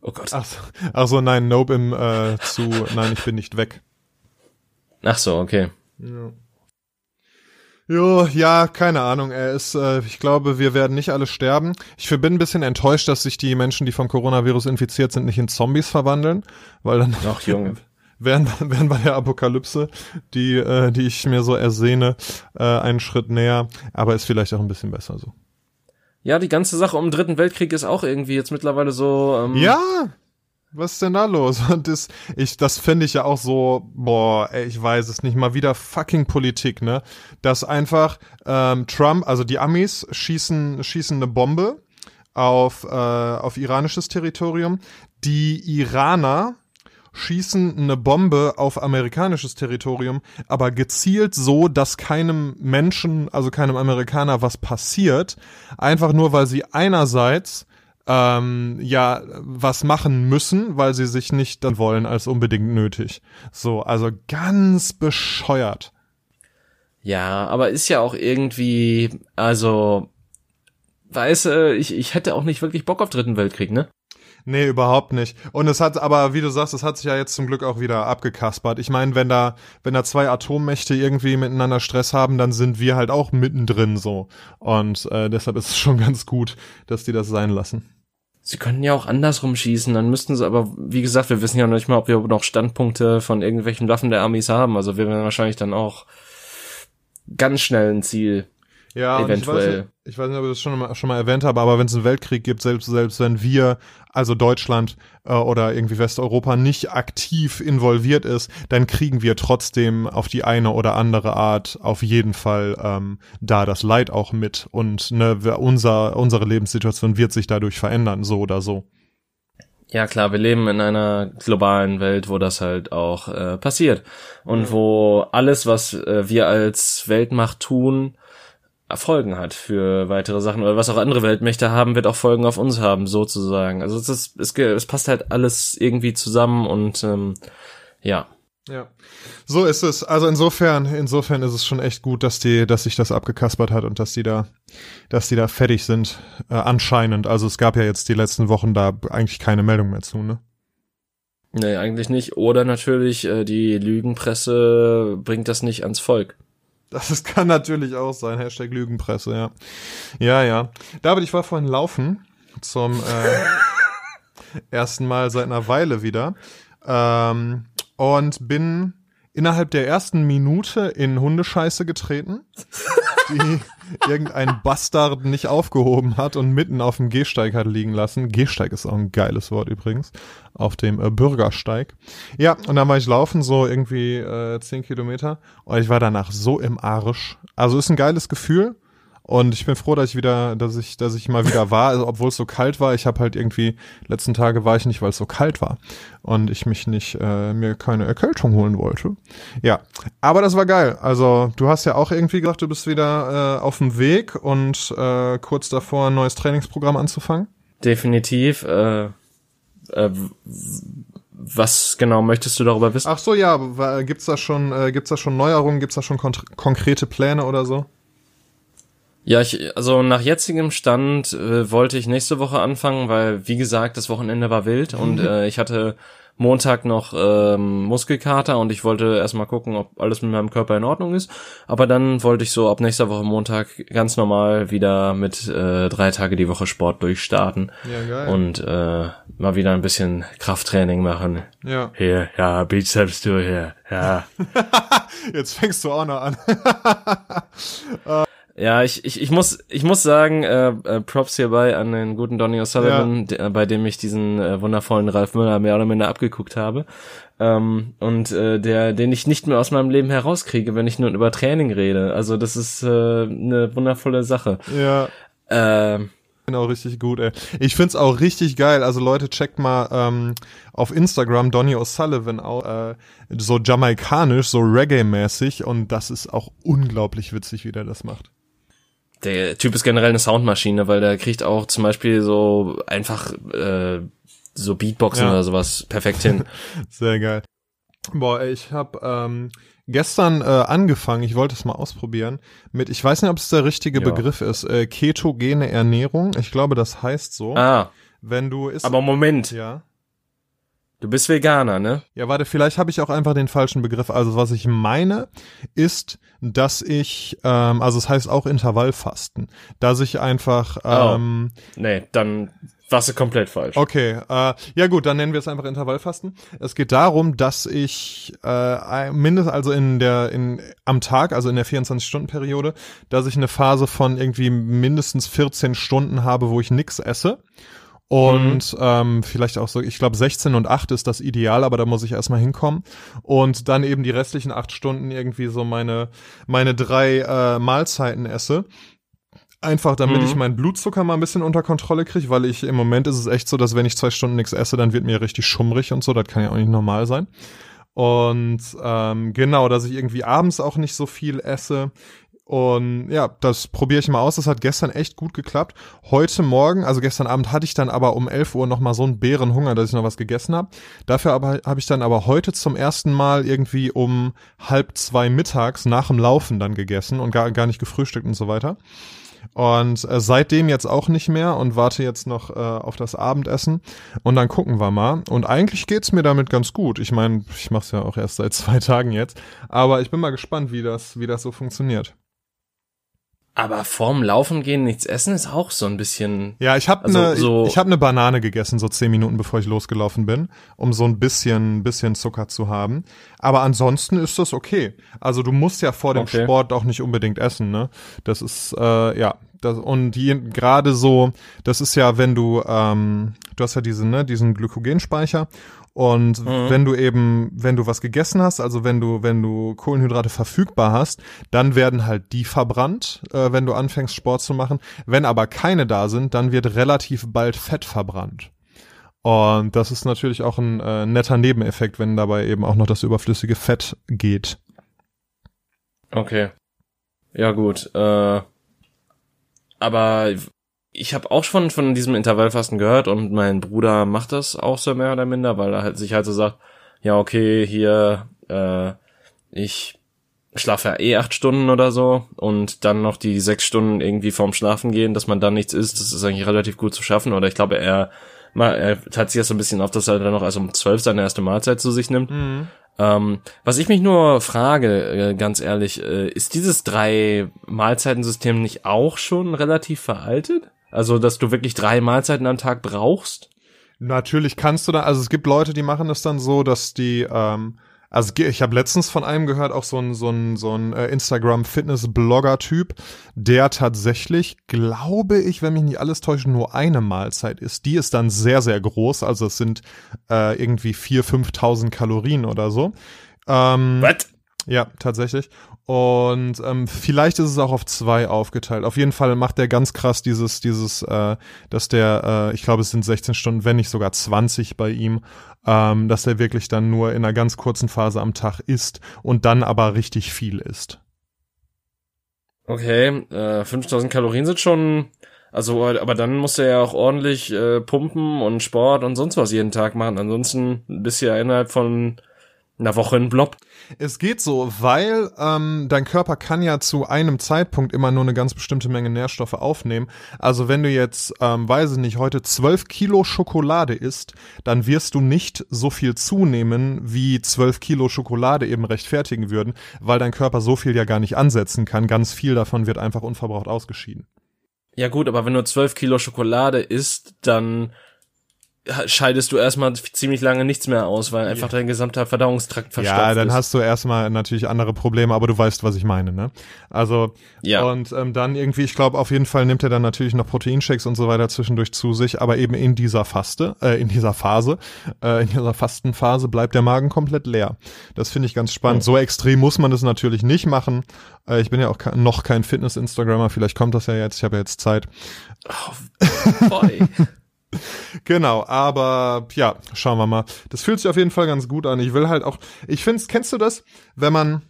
Oh Gott. Ach, so, ach so, nein, nope im, äh, zu, nein, ich bin nicht weg. Ach so, okay. Ja. Jo, ja, keine Ahnung. Er ist, äh, ich glaube, wir werden nicht alle sterben. Ich bin ein bisschen enttäuscht, dass sich die Menschen, die vom Coronavirus infiziert sind, nicht in Zombies verwandeln, weil dann Ach, Junge. wären, wären bei der Apokalypse, die, äh, die ich mir so ersehne, äh, einen Schritt näher. Aber ist vielleicht auch ein bisschen besser so. Ja, die ganze Sache um den Dritten Weltkrieg ist auch irgendwie jetzt mittlerweile so. Ähm, Ja, was ist denn da los? Und das, ich, das finde ich ja auch so, boah, ey, ich weiß es nicht, mal wieder fucking Politik, ne? Dass einfach ähm, Trump, also die Amis schießen, schießen eine Bombe auf, äh, auf iranisches Territorium. Die Iraner schießen eine Bombe auf amerikanisches Territorium, aber gezielt so, dass keinem Menschen, also keinem Amerikaner was passiert, einfach nur weil sie einerseits ähm, ja was machen müssen, weil sie sich nicht dann wollen als unbedingt nötig. So, also ganz bescheuert. Ja, aber ist ja auch irgendwie, also, weißt du, ich, ich hätte auch nicht wirklich Bock auf Dritten Weltkrieg, ne? Nee, überhaupt nicht. Und es hat, aber wie du sagst, es hat sich ja jetzt zum Glück auch wieder abgekaspert. Ich meine, wenn da, wenn da zwei Atommächte irgendwie miteinander Stress haben, dann sind wir halt auch mittendrin so. Und äh, deshalb ist es schon ganz gut, dass die das sein lassen. Sie könnten ja auch andersrum schießen, dann müssten sie aber, wie gesagt, wir wissen ja noch nicht mal, ob wir noch Standpunkte von irgendwelchen Waffen der Amis haben. Also wir werden wahrscheinlich dann auch ganz schnell ein Ziel. Ja, Eventuell. Ich weiß nicht, ob ich das schon mal, schon mal erwähnt habe, aber wenn es einen Weltkrieg gibt, selbst, selbst wenn wir, also Deutschland äh, oder irgendwie Westeuropa, nicht aktiv involviert ist, dann kriegen wir trotzdem auf die eine oder andere Art auf jeden Fall ähm, da das Leid auch mit. Und ne, unser, unsere Lebenssituation wird sich dadurch verändern, so oder so. Ja klar, wir leben in einer globalen Welt, wo das halt auch äh, passiert. Und wo alles, was äh, wir als Weltmacht tun, Folgen hat für weitere Sachen oder was auch andere Weltmächte haben, wird auch Folgen auf uns haben, sozusagen. Also es, ist, es, es passt halt alles irgendwie zusammen und ähm, ja. Ja, so ist es. Also insofern, insofern ist es schon echt gut, dass die, dass sich das abgekaspert hat und dass die da, dass die da fertig sind. Äh, anscheinend. Also es gab ja jetzt die letzten Wochen da eigentlich keine Meldung mehr zu, ne? Nee, eigentlich nicht. Oder natürlich, äh, die Lügenpresse bringt das nicht ans Volk. Das kann natürlich auch sein. Hashtag Lügenpresse, ja. Ja, ja. David, ich war vorhin laufen zum äh, ersten Mal seit einer Weile wieder ähm, und bin innerhalb der ersten Minute in Hundescheiße getreten, die irgendein Bastard nicht aufgehoben hat und mitten auf dem Gehsteig hat liegen lassen. Gehsteig ist auch ein geiles Wort übrigens. Auf dem äh, Bürgersteig. Ja, und dann war ich laufen, so irgendwie äh, 10 Kilometer. Und ich war danach so im Arsch. Also ist ein geiles Gefühl. Und ich bin froh, dass ich wieder, dass ich, dass ich mal wieder war, also, obwohl es so kalt war. Ich habe halt irgendwie, letzten Tage war ich nicht, weil es so kalt war. Und ich mich nicht, äh, mir keine Erkältung holen wollte. Ja, aber das war geil. Also du hast ja auch irgendwie gesagt, du bist wieder äh, auf dem Weg und äh, kurz davor ein neues Trainingsprogramm anzufangen. Definitiv. Äh, äh, was genau möchtest du darüber wissen? Ach so, ja, gibt's da schon, äh, gibt's da schon Neuerungen, gibt's da schon konkrete Pläne oder so? Ja, ich, also nach jetzigem Stand äh, wollte ich nächste Woche anfangen, weil wie gesagt, das Wochenende war wild und äh, ich hatte Montag noch ähm, Muskelkater und ich wollte erstmal gucken, ob alles mit meinem Körper in Ordnung ist. Aber dann wollte ich so ab nächster Woche Montag ganz normal wieder mit äh, drei Tage die Woche Sport durchstarten Ja, geil. und äh, mal wieder ein bisschen Krafttraining machen. ja. Hier, ja, Bizeps du hier, ja. Jetzt fängst du auch noch an. Ja, ich, ich, ich muss ich muss sagen, äh, äh, Props hierbei an den guten Donny O'Sullivan, der, bei dem ich diesen äh, wundervollen Ralf Müller mehr oder minder abgeguckt habe. Ähm, und äh, der, den ich nicht mehr aus meinem Leben herauskriege, wenn ich nur über Training rede. Also das ist äh, eine wundervolle Sache. ja. Ähm, Genau, richtig gut, ey. Ich find's auch richtig geil. Also Leute, checkt mal ähm, auf Instagram Donny O'Sullivan auch äh, so jamaikanisch, so Reggae-mäßig und das ist auch unglaublich witzig, wie der das macht. Der Typ ist generell eine Soundmaschine, weil der kriegt auch zum Beispiel so einfach äh, so Beatboxen ja. oder sowas perfekt hin. Sehr geil. Boah, ich habe ähm, gestern äh, angefangen, ich wollte es mal ausprobieren, mit, ich weiß nicht, ob es der richtige ja. Begriff ist, äh, ketogene Ernährung. Ich glaube, das heißt so. Ah. Wenn du isst. Aber Moment. Ja. Du bist Veganer, ne? Ja, warte, vielleicht habe ich auch einfach den falschen Begriff. Also was ich meine, ist, dass ich, ähm, also es heißt auch Intervallfasten, dass ich einfach. Oh. Ähm, oh. Nee, dann warst du komplett falsch. Okay, äh, ja gut, dann nennen wir es einfach Intervallfasten. Es geht darum, dass ich äh, mindestens also in der in am Tag, also in der 24-Stunden-Periode, dass ich eine Phase von irgendwie mindestens 14 Stunden habe, wo ich nix esse. Und mhm. ähm, vielleicht auch so, ich glaube 16 und 8 ist das Ideal, aber da muss ich erstmal hinkommen. Und dann eben die restlichen acht Stunden irgendwie so meine, meine drei äh, Mahlzeiten esse. Einfach damit mhm. ich meinen Blutzucker mal ein bisschen unter Kontrolle kriege, weil ich im Moment ist es echt so, dass wenn ich zwei Stunden nichts esse, dann wird mir richtig schummrig und so. Das kann ja auch nicht normal sein. Und ähm, genau, dass ich irgendwie abends auch nicht so viel esse. Und ja, das probiere ich mal aus. Das hat gestern echt gut geklappt. Heute Morgen, also gestern Abend hatte ich dann aber um 11 Uhr noch mal so einen Bärenhunger, dass ich noch was gegessen habe. Dafür aber habe ich dann aber heute zum ersten Mal irgendwie um halb zwei mittags nach dem Laufen dann gegessen und gar, gar nicht gefrühstückt und so weiter. Und äh, seitdem jetzt auch nicht mehr und warte jetzt noch äh, auf das Abendessen und dann gucken wir mal. Und eigentlich geht's mir damit ganz gut. Ich meine, ich mache es ja auch erst seit zwei Tagen jetzt, aber ich bin mal gespannt, wie das, wie das so funktioniert. Aber vorm Laufen gehen nichts essen ist auch so ein bisschen. Ja, ich habe also, ne, so ich, ich habe eine Banane gegessen so zehn Minuten bevor ich losgelaufen bin, um so ein bisschen bisschen Zucker zu haben. Aber ansonsten ist das okay. Also du musst ja vor dem okay. Sport auch nicht unbedingt essen, ne? Das ist äh, ja das, und gerade so, das ist ja, wenn du ähm, du hast ja diesen ne diesen Glykogenspeicher und mhm. wenn du eben, wenn du was gegessen hast, also wenn du, wenn du Kohlenhydrate verfügbar hast, dann werden halt die verbrannt, äh, wenn du anfängst Sport zu machen. Wenn aber keine da sind, dann wird relativ bald Fett verbrannt. Und das ist natürlich auch ein äh, netter Nebeneffekt, wenn dabei eben auch noch das überflüssige Fett geht. Okay. Ja gut. Äh, aber ich habe auch schon von diesem Intervallfasten gehört und mein Bruder macht das auch so mehr oder minder, weil er halt sich halt so sagt, ja okay, hier, äh, ich schlafe ja eh acht Stunden oder so und dann noch die sechs Stunden irgendwie vorm Schlafen gehen, dass man dann nichts isst, das ist eigentlich relativ gut zu schaffen. Oder ich glaube, er, er hat sich jetzt so ein bisschen auf, dass er dann noch also um zwölf seine erste Mahlzeit zu sich nimmt. Mhm. Ähm, was ich mich nur frage, äh, ganz ehrlich, äh, ist dieses drei Mahlzeitensystem nicht auch schon relativ veraltet? Also, dass du wirklich drei Mahlzeiten am Tag brauchst? Natürlich kannst du da, also es gibt Leute, die machen das dann so, dass die, ähm, also ich habe letztens von einem gehört, auch so ein, so ein, so ein äh, Instagram-Fitness-Blogger-Typ, der tatsächlich, glaube ich, wenn mich nicht alles täuscht, nur eine Mahlzeit ist. Die ist dann sehr, sehr groß, also es sind äh, irgendwie 4.000, 5.000 Kalorien oder so. Ähm, What? Ja, tatsächlich. Und ähm, vielleicht ist es auch auf zwei aufgeteilt. Auf jeden Fall macht der ganz krass dieses, dieses, äh, dass der, äh, ich glaube, es sind 16 Stunden, wenn nicht sogar 20 bei ihm, ähm, dass er wirklich dann nur in einer ganz kurzen Phase am Tag isst und dann aber richtig viel isst. Okay, äh, 5000 Kalorien sind schon, also, aber dann muss er ja auch ordentlich äh, pumpen und Sport und sonst was jeden Tag machen. Ansonsten bist du ja innerhalb von einer Woche in Blob. Es geht so, weil ähm, dein Körper kann ja zu einem Zeitpunkt immer nur eine ganz bestimmte Menge Nährstoffe aufnehmen. Also wenn du jetzt, ähm, weiß ich nicht, heute zwölf Kilo Schokolade isst, dann wirst du nicht so viel zunehmen, wie zwölf Kilo Schokolade eben rechtfertigen würden, weil dein Körper so viel ja gar nicht ansetzen kann. Ganz viel davon wird einfach unverbraucht ausgeschieden. Ja gut, aber wenn du zwölf Kilo Schokolade isst, dann scheidest du erstmal ziemlich lange nichts mehr aus, weil einfach dein gesamter Verdauungstrakt verstopft Ja, dann ist. hast du erstmal natürlich andere Probleme, aber du weißt, was ich meine, ne? Also ja. und ähm, dann irgendwie, ich glaube, auf jeden Fall nimmt er dann natürlich noch Proteinshakes und so weiter zwischendurch zu sich, aber eben in dieser Faste, äh, in dieser Phase, äh, in dieser Fastenphase bleibt der Magen komplett leer. Das finde ich ganz spannend. Mhm. So extrem muss man das natürlich nicht machen. Äh, ich bin ja auch noch kein Fitness-Instagrammer, vielleicht kommt das ja jetzt, ich habe ja jetzt Zeit. Oh, boy. Genau, aber ja, schauen wir mal. Das fühlt sich auf jeden Fall ganz gut an. Ich will halt auch, ich finde, kennst du das, wenn man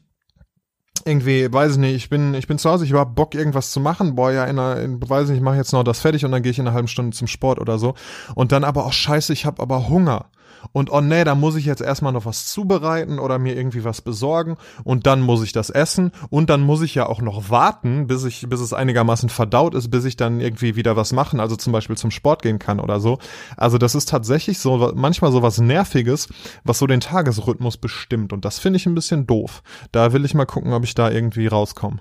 irgendwie, weiß ich nicht, ich bin, ich bin zu Hause, ich hab Bock, irgendwas zu machen, boah, ja, in einer, in, weiß ich nicht, ich mache jetzt noch das fertig und dann gehe ich in einer halben Stunde zum Sport oder so. Und dann aber, auch scheiße, ich habe aber Hunger und oh nee, da muss ich jetzt erstmal noch was zubereiten oder mir irgendwie was besorgen und dann muss ich das essen und dann muss ich ja auch noch warten, bis ich, bis es einigermaßen verdaut ist, bis ich dann irgendwie wieder was machen, also zum Beispiel zum Sport gehen kann oder so. Also das ist tatsächlich so, manchmal so was Nerviges, was so den Tagesrhythmus bestimmt und das finde ich ein bisschen doof. Da will ich mal gucken, ob ich da irgendwie rauskomme.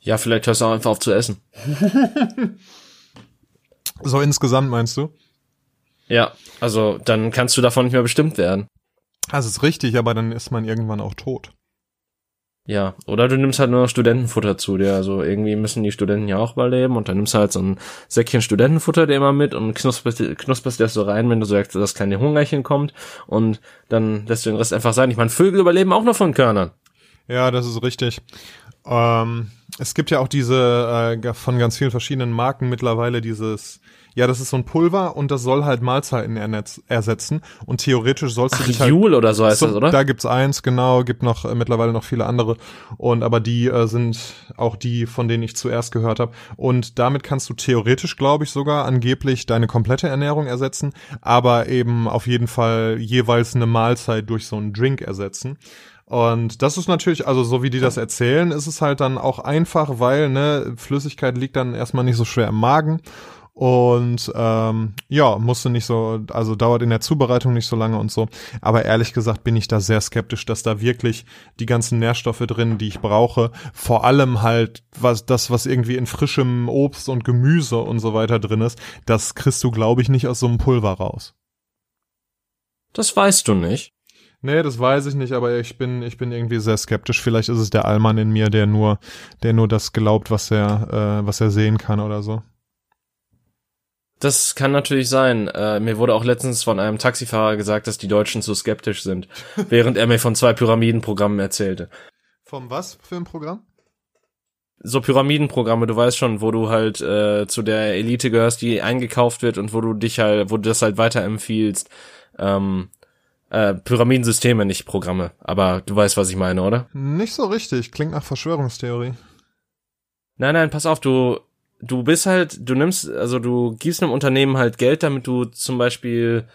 Ja, vielleicht hörst du auch einfach auf zu essen. so insgesamt meinst du? Ja, also dann kannst du davon nicht mehr bestimmt werden. Das ist richtig, aber dann ist man irgendwann auch tot. Ja, oder du nimmst halt nur noch Studentenfutter zu dir. Also irgendwie müssen die Studenten ja auch überleben und dann nimmst du halt so ein Säckchen Studentenfutter dir immer mit und knusperst, knusperst das so rein, wenn du sagst, dass kleine Hungerchen kommt und dann lässt du den Rest einfach sein. Ich meine, Vögel überleben auch noch von Körnern. Ja, das ist richtig. Ähm, es gibt ja auch diese äh, von ganz vielen verschiedenen Marken mittlerweile dieses ja, das ist so ein Pulver und das soll halt Mahlzeiten ersetzen. Und theoretisch sollst du Ach, dich halt. Jule oder so heißt so, das, oder? Da gibt's eins, genau, gibt noch äh, mittlerweile noch viele andere. Und aber die äh, sind auch die, von denen ich zuerst gehört habe. Und damit kannst du theoretisch, glaube ich, sogar angeblich deine komplette Ernährung ersetzen, aber eben auf jeden Fall jeweils eine Mahlzeit durch so einen Drink ersetzen. Und das ist natürlich, also so wie die das erzählen, ist es halt dann auch einfach, weil ne Flüssigkeit liegt dann erstmal nicht so schwer im Magen und ähm, ja, musste nicht so, also dauert in der Zubereitung nicht so lange und so. Aber ehrlich gesagt bin ich da sehr skeptisch, dass da wirklich die ganzen Nährstoffe drin, die ich brauche, vor allem halt was das, was irgendwie in frischem Obst und Gemüse und so weiter drin ist, das kriegst du, glaube ich, nicht aus so einem Pulver raus. Das weißt du nicht. Nee, das weiß ich nicht, aber ich bin, ich bin irgendwie sehr skeptisch. Vielleicht ist es der Allmann in mir, der nur, der nur das glaubt, was er, äh, was er sehen kann oder so. Das kann natürlich sein. Äh, mir wurde auch letztens von einem Taxifahrer gesagt, dass die Deutschen zu skeptisch sind, während er mir von zwei Pyramidenprogrammen erzählte. Vom was für ein Programm? So Pyramidenprogramme, du weißt schon, wo du halt äh, zu der Elite gehörst, die eingekauft wird und wo du dich halt, wo du das halt weiterempfiehlst. Ähm, äh, Pyramidensysteme, nicht Programme. Aber du weißt, was ich meine, oder? Nicht so richtig. Klingt nach Verschwörungstheorie. Nein, nein, pass auf, du du bist halt, du nimmst, also du gibst einem Unternehmen halt Geld, damit du zum Beispiel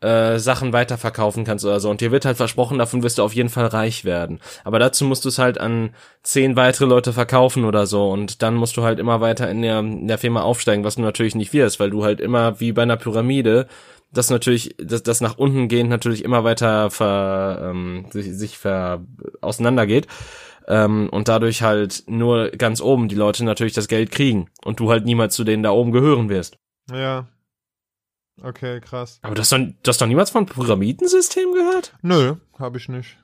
äh, Sachen weiterverkaufen kannst oder so. Und dir wird halt versprochen, davon wirst du auf jeden Fall reich werden. Aber dazu musst du es halt an zehn weitere Leute verkaufen oder so. Und dann musst du halt immer weiter in der, in der Firma aufsteigen, was du natürlich nicht wirst, weil du halt immer wie bei einer Pyramide das natürlich, das, das nach unten gehend natürlich immer weiter ver, ähm, sich, sich ver, auseinandergeht ähm, und dadurch halt nur ganz oben die Leute natürlich das Geld kriegen und du halt niemals zu denen da oben gehören wirst. Ja. Okay, krass. Aber du hast doch, du hast doch niemals von Pyramidensystem gehört? Nö, hab ich nicht.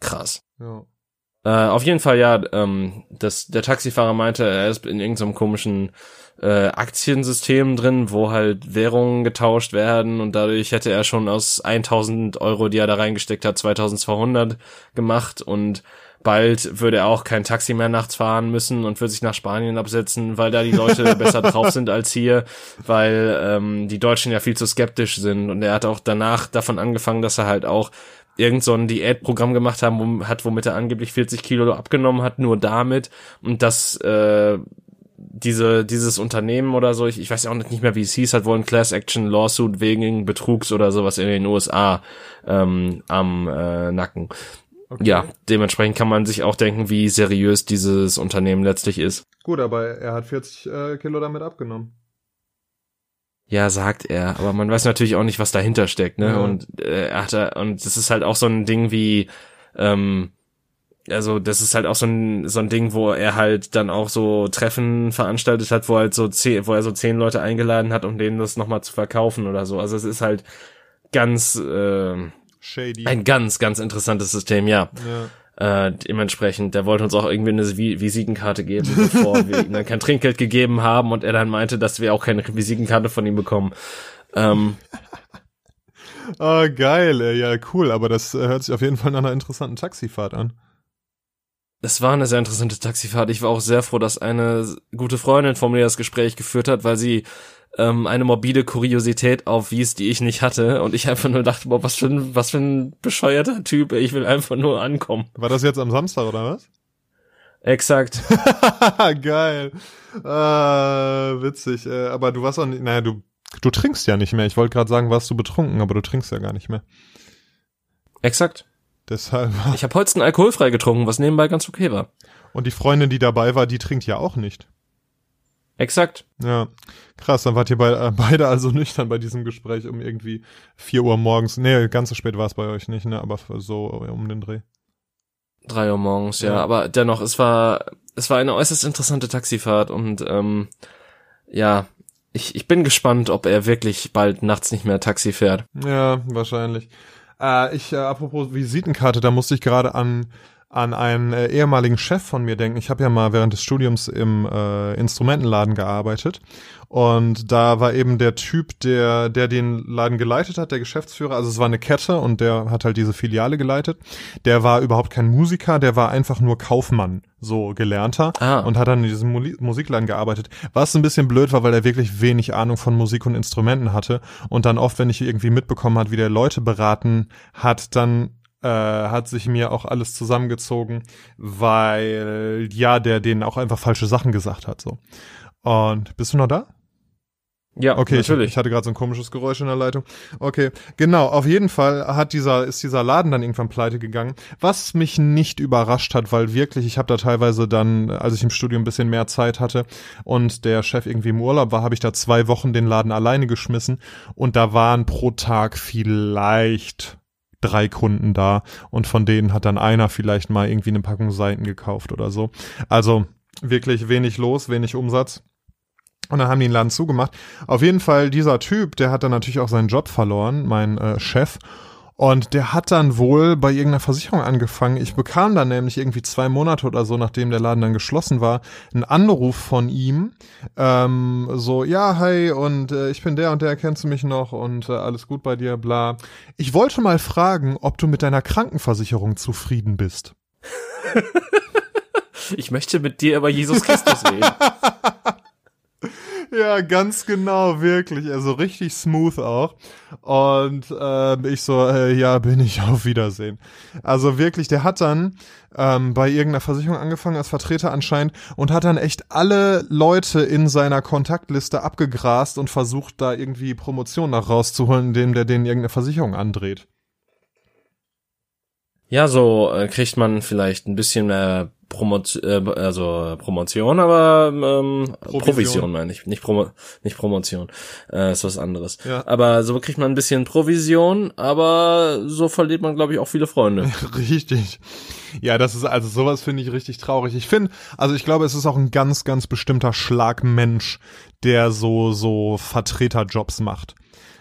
Krass. Ja. Äh, auf jeden Fall, ja, ähm, das, der Taxifahrer meinte, er ist in irgendeinem komischen äh, Aktiensystem drin, wo halt Währungen getauscht werden und dadurch hätte er schon aus 1000 Euro, die er da reingesteckt hat, 2200 gemacht und bald würde er auch kein Taxi mehr nachts fahren müssen und würde sich nach Spanien absetzen, weil da die Leute besser drauf sind als hier, weil ähm, die Deutschen ja viel zu skeptisch sind. Und er hat auch danach davon angefangen, dass er halt auch irgend so ein Diätprogramm gemacht haben, hat, womit er angeblich 40 Kilo abgenommen hat, nur damit. Und dass äh, diese, dieses Unternehmen oder so, ich, ich weiß ja auch nicht mehr, wie es hieß, hat wohl ein Class Action Lawsuit wegen Betrugs oder sowas in den USA ähm, am äh, Nacken. Okay. Ja, dementsprechend kann man sich auch denken, wie seriös dieses Unternehmen letztlich ist. Gut, aber er hat 40 äh, Kilo damit abgenommen. Ja, sagt er, aber man weiß natürlich auch nicht, was dahinter steckt, ne? Ja. Und äh, er hat und das ist halt auch so ein Ding wie ähm, also das ist halt auch so ein so ein Ding, wo er halt dann auch so Treffen veranstaltet hat, wo halt so zehn, wo er so zehn Leute eingeladen hat, um denen das nochmal zu verkaufen oder so. Also es ist halt ganz äh, Shady. Ein ganz, ganz interessantes System, ja. ja. Äh, dementsprechend, der wollte uns auch irgendwie eine Visitenkarte geben, bevor wir ihm dann kein Trinkgeld gegeben haben und er dann meinte, dass wir auch keine Visitenkarte von ihm bekommen. Ähm, oh, geil, ey. ja, cool, aber das hört sich auf jeden Fall nach einer interessanten Taxifahrt an. Es war eine sehr interessante Taxifahrt. Ich war auch sehr froh, dass eine gute Freundin von mir das Gespräch geführt hat, weil sie ähm, eine morbide Kuriosität aufwies, die ich nicht hatte. Und ich einfach nur dachte, boah, was für ein, was für ein bescheuerter Typ, ich will einfach nur ankommen. War das jetzt am Samstag oder was? Exakt. Geil. Äh, witzig. Äh, aber du warst auch nicht, naja, du, du trinkst ja nicht mehr. Ich wollte gerade sagen, warst du betrunken, aber du trinkst ja gar nicht mehr. Exakt. Deshalb. Ich habe heute ein alkoholfrei getrunken, was nebenbei ganz okay war. Und die Freundin, die dabei war, die trinkt ja auch nicht. Exakt. Ja, krass, dann wart ihr bei, äh, beide also nüchtern bei diesem Gespräch um irgendwie vier Uhr morgens. Nee, ganz so spät war es bei euch nicht, ne, aber so um den Dreh. Drei Uhr morgens, ja. ja. Aber dennoch, es war, es war eine äußerst interessante Taxifahrt und ähm, ja, ich, ich bin gespannt, ob er wirklich bald nachts nicht mehr Taxi fährt. Ja, wahrscheinlich. Äh, ich, äh, apropos Visitenkarte, da musste ich gerade an an einen äh, ehemaligen Chef von mir denken. Ich habe ja mal während des Studiums im äh, Instrumentenladen gearbeitet und da war eben der Typ, der der den Laden geleitet hat, der Geschäftsführer. Also es war eine Kette und der hat halt diese Filiale geleitet. Der war überhaupt kein Musiker, der war einfach nur Kaufmann, so gelernter ah. und hat dann in diesem Musikladen gearbeitet. Was ein bisschen blöd war, weil er wirklich wenig Ahnung von Musik und Instrumenten hatte und dann oft, wenn ich irgendwie mitbekommen hat, wie der Leute beraten hat, dann äh, hat sich mir auch alles zusammengezogen, weil ja, der denen auch einfach falsche Sachen gesagt hat. So. Und bist du noch da? Ja, okay, natürlich. Ich, ich hatte gerade so ein komisches Geräusch in der Leitung. Okay, genau. Auf jeden Fall hat dieser ist dieser Laden dann irgendwann pleite gegangen, was mich nicht überrascht hat, weil wirklich ich habe da teilweise dann, als ich im Studium ein bisschen mehr Zeit hatte und der Chef irgendwie im Urlaub war, habe ich da zwei Wochen den Laden alleine geschmissen und da waren pro Tag vielleicht drei Kunden da und von denen hat dann einer vielleicht mal irgendwie eine Packung Seiten gekauft oder so. Also wirklich wenig los, wenig Umsatz. Und dann haben die den Laden zugemacht. Auf jeden Fall, dieser Typ, der hat dann natürlich auch seinen Job verloren, mein äh, Chef. Und der hat dann wohl bei irgendeiner Versicherung angefangen. Ich bekam dann nämlich irgendwie zwei Monate oder so, nachdem der Laden dann geschlossen war, einen Anruf von ihm. Ähm, so, ja, hi, und äh, ich bin der und der, kennst du mich noch und äh, alles gut bei dir, bla. Ich wollte mal fragen, ob du mit deiner Krankenversicherung zufrieden bist. ich möchte mit dir über Jesus Christus reden. Ja, ganz genau, wirklich. Also richtig smooth auch. Und äh, ich so, äh, ja, bin ich auf Wiedersehen. Also wirklich, der hat dann ähm, bei irgendeiner Versicherung angefangen als Vertreter anscheinend und hat dann echt alle Leute in seiner Kontaktliste abgegrast und versucht, da irgendwie Promotion nach rauszuholen, indem der denen irgendeine Versicherung andreht. Ja, so äh, kriegt man vielleicht ein bisschen mehr Promot äh, also Promotion, aber ähm, Provision. meine ich, nicht Promo nicht Promotion, äh, ist was anderes. Ja. Aber so kriegt man ein bisschen Provision, aber so verliert man glaube ich auch viele Freunde. Richtig. Ja, das ist also sowas finde ich richtig traurig. Ich finde, also ich glaube, es ist auch ein ganz ganz bestimmter Schlag Mensch, der so so Vertreterjobs macht.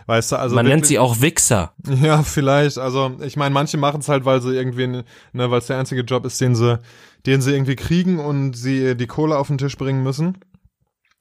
Weißt du, also man nennt sie auch Wichser. Ja, vielleicht. Also ich meine, manche machen es halt, weil sie irgendwie, ne, weil es der einzige Job ist, den sie, den sie irgendwie kriegen und sie die Kohle auf den Tisch bringen müssen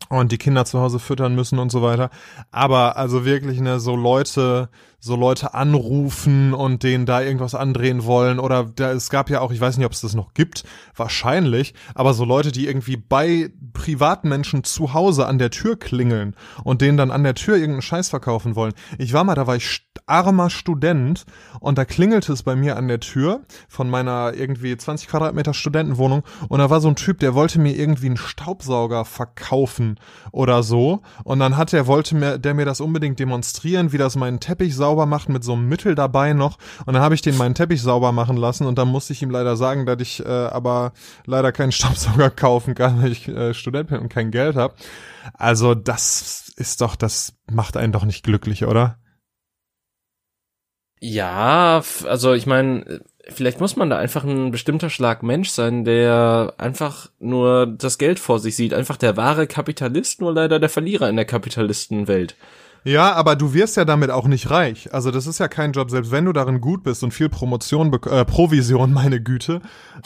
und die Kinder zu Hause füttern müssen und so weiter. Aber also wirklich ne, so Leute, so Leute anrufen und denen da irgendwas andrehen wollen oder da, es gab ja auch, ich weiß nicht, ob es das noch gibt, wahrscheinlich, aber so Leute, die irgendwie bei Privatmenschen zu Hause an der Tür klingeln und denen dann an der Tür irgendeinen Scheiß verkaufen wollen. Ich war mal, da war ich armer Student und da klingelte es bei mir an der Tür von meiner irgendwie 20 Quadratmeter Studentenwohnung und da war so ein Typ, der wollte mir irgendwie einen Staubsauger verkaufen oder so und dann hat er, wollte mir, der mir das unbedingt demonstrieren, wie das meinen Teppich sauber sauber macht mit so einem Mittel dabei noch. Und dann habe ich den meinen Teppich sauber machen lassen und dann musste ich ihm leider sagen, dass ich äh, aber leider keinen Staubsauger kaufen kann, weil ich äh, Student bin und kein Geld habe. Also das ist doch, das macht einen doch nicht glücklich, oder? Ja, also ich meine, vielleicht muss man da einfach ein bestimmter Schlag Mensch sein, der einfach nur das Geld vor sich sieht, einfach der wahre Kapitalist, nur leider der Verlierer in der Kapitalistenwelt. Ja, aber du wirst ja damit auch nicht reich. Also das ist ja kein Job, selbst wenn du darin gut bist und viel Promotion, äh, Provision, meine Güte,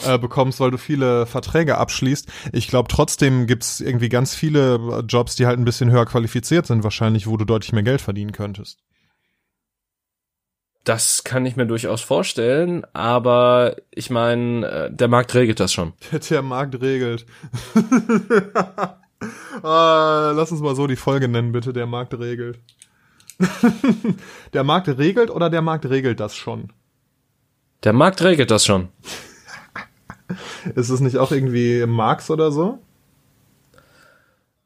äh, bekommst, weil du viele Verträge abschließt. Ich glaube, trotzdem gibt's irgendwie ganz viele Jobs, die halt ein bisschen höher qualifiziert sind, wahrscheinlich, wo du deutlich mehr Geld verdienen könntest. Das kann ich mir durchaus vorstellen, aber ich meine, äh, der Markt regelt das schon. Der Markt regelt. ah, lass uns mal so die Folge nennen, bitte. Der Markt regelt. der Markt regelt oder der Markt regelt das schon? Der Markt regelt das schon. Ist es nicht auch irgendwie Marx oder so?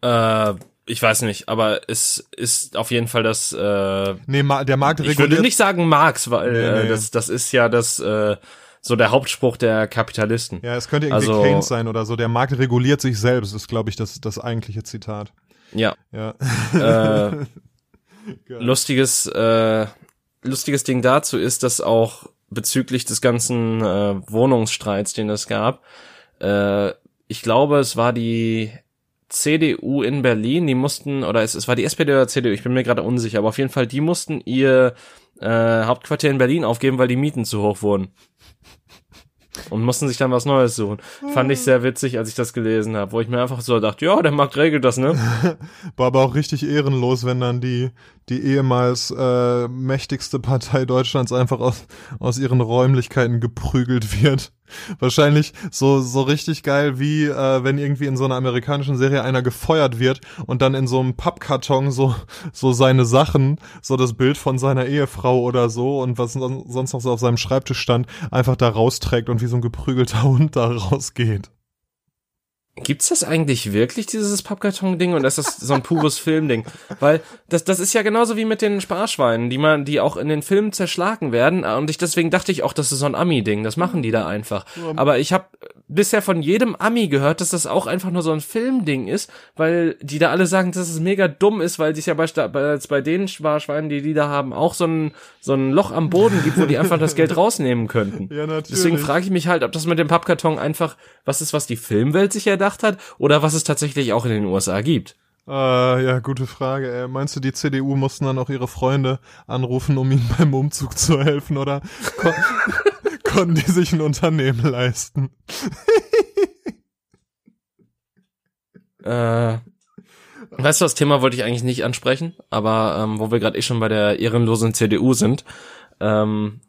Äh, ich weiß nicht, aber es ist auf jeden Fall das. Äh, nee, der Markt reguliert. Ich würde nicht sagen Marx, weil nee, nee. Äh, das, das ist ja das äh, so der Hauptspruch der Kapitalisten. Ja, es könnte irgendwie also, Keynes sein oder so. Der Markt reguliert sich selbst, ist, glaube ich, das, das eigentliche Zitat. Ja. Ja. Äh, lustiges, äh, lustiges Ding dazu ist, dass auch bezüglich des ganzen äh, Wohnungsstreits, den es gab, äh, ich glaube, es war die CDU in Berlin, die mussten, oder es, es war die SPD oder CDU, ich bin mir gerade unsicher, aber auf jeden Fall, die mussten ihr äh, Hauptquartier in Berlin aufgeben, weil die Mieten zu hoch wurden und mussten sich dann was Neues suchen. Fand ich sehr witzig, als ich das gelesen habe, wo ich mir einfach so dachte, ja, der Markt regelt das, ne? War aber auch richtig ehrenlos, wenn dann die die ehemals äh, mächtigste Partei Deutschlands einfach aus aus ihren Räumlichkeiten geprügelt wird. Wahrscheinlich so so richtig geil, wie äh, wenn irgendwie in so einer amerikanischen Serie einer gefeuert wird und dann in so einem Pappkarton so so seine Sachen, so das Bild von seiner Ehefrau oder so und was sonst noch so auf seinem Schreibtisch stand, einfach da rausträgt und wie so ein geprügelter Hund da rausgeht. Gibt's das eigentlich wirklich, dieses Pappkarton-Ding, oder ist das so ein pures Filmding? Weil das, das ist ja genauso wie mit den Sparschweinen, die man, die auch in den Filmen zerschlagen werden. Und ich deswegen dachte ich auch, das ist so ein Ami-Ding. Das machen die da einfach. Aber ich habe bisher von jedem Ami gehört, dass das auch einfach nur so ein Filmding ist, weil die da alle sagen, dass es mega dumm ist, weil es ja bei, bei, bei den Sparschweinen, die die da haben, auch so ein, so ein Loch am Boden gibt, wo die einfach das Geld rausnehmen könnten. Ja, natürlich. Deswegen frage ich mich halt, ob das mit dem Pappkarton einfach was ist, was die Filmwelt sich erdacht gedacht hat oder was es tatsächlich auch in den USA gibt. Uh, ja, gute Frage. Ey. Meinst du, die CDU mussten dann auch ihre Freunde anrufen, um ihnen beim Umzug zu helfen, oder kon konnten die sich ein Unternehmen leisten? äh, weißt du, das Thema wollte ich eigentlich nicht ansprechen, aber ähm, wo wir gerade eh schon bei der ehrenlosen CDU sind, ähm,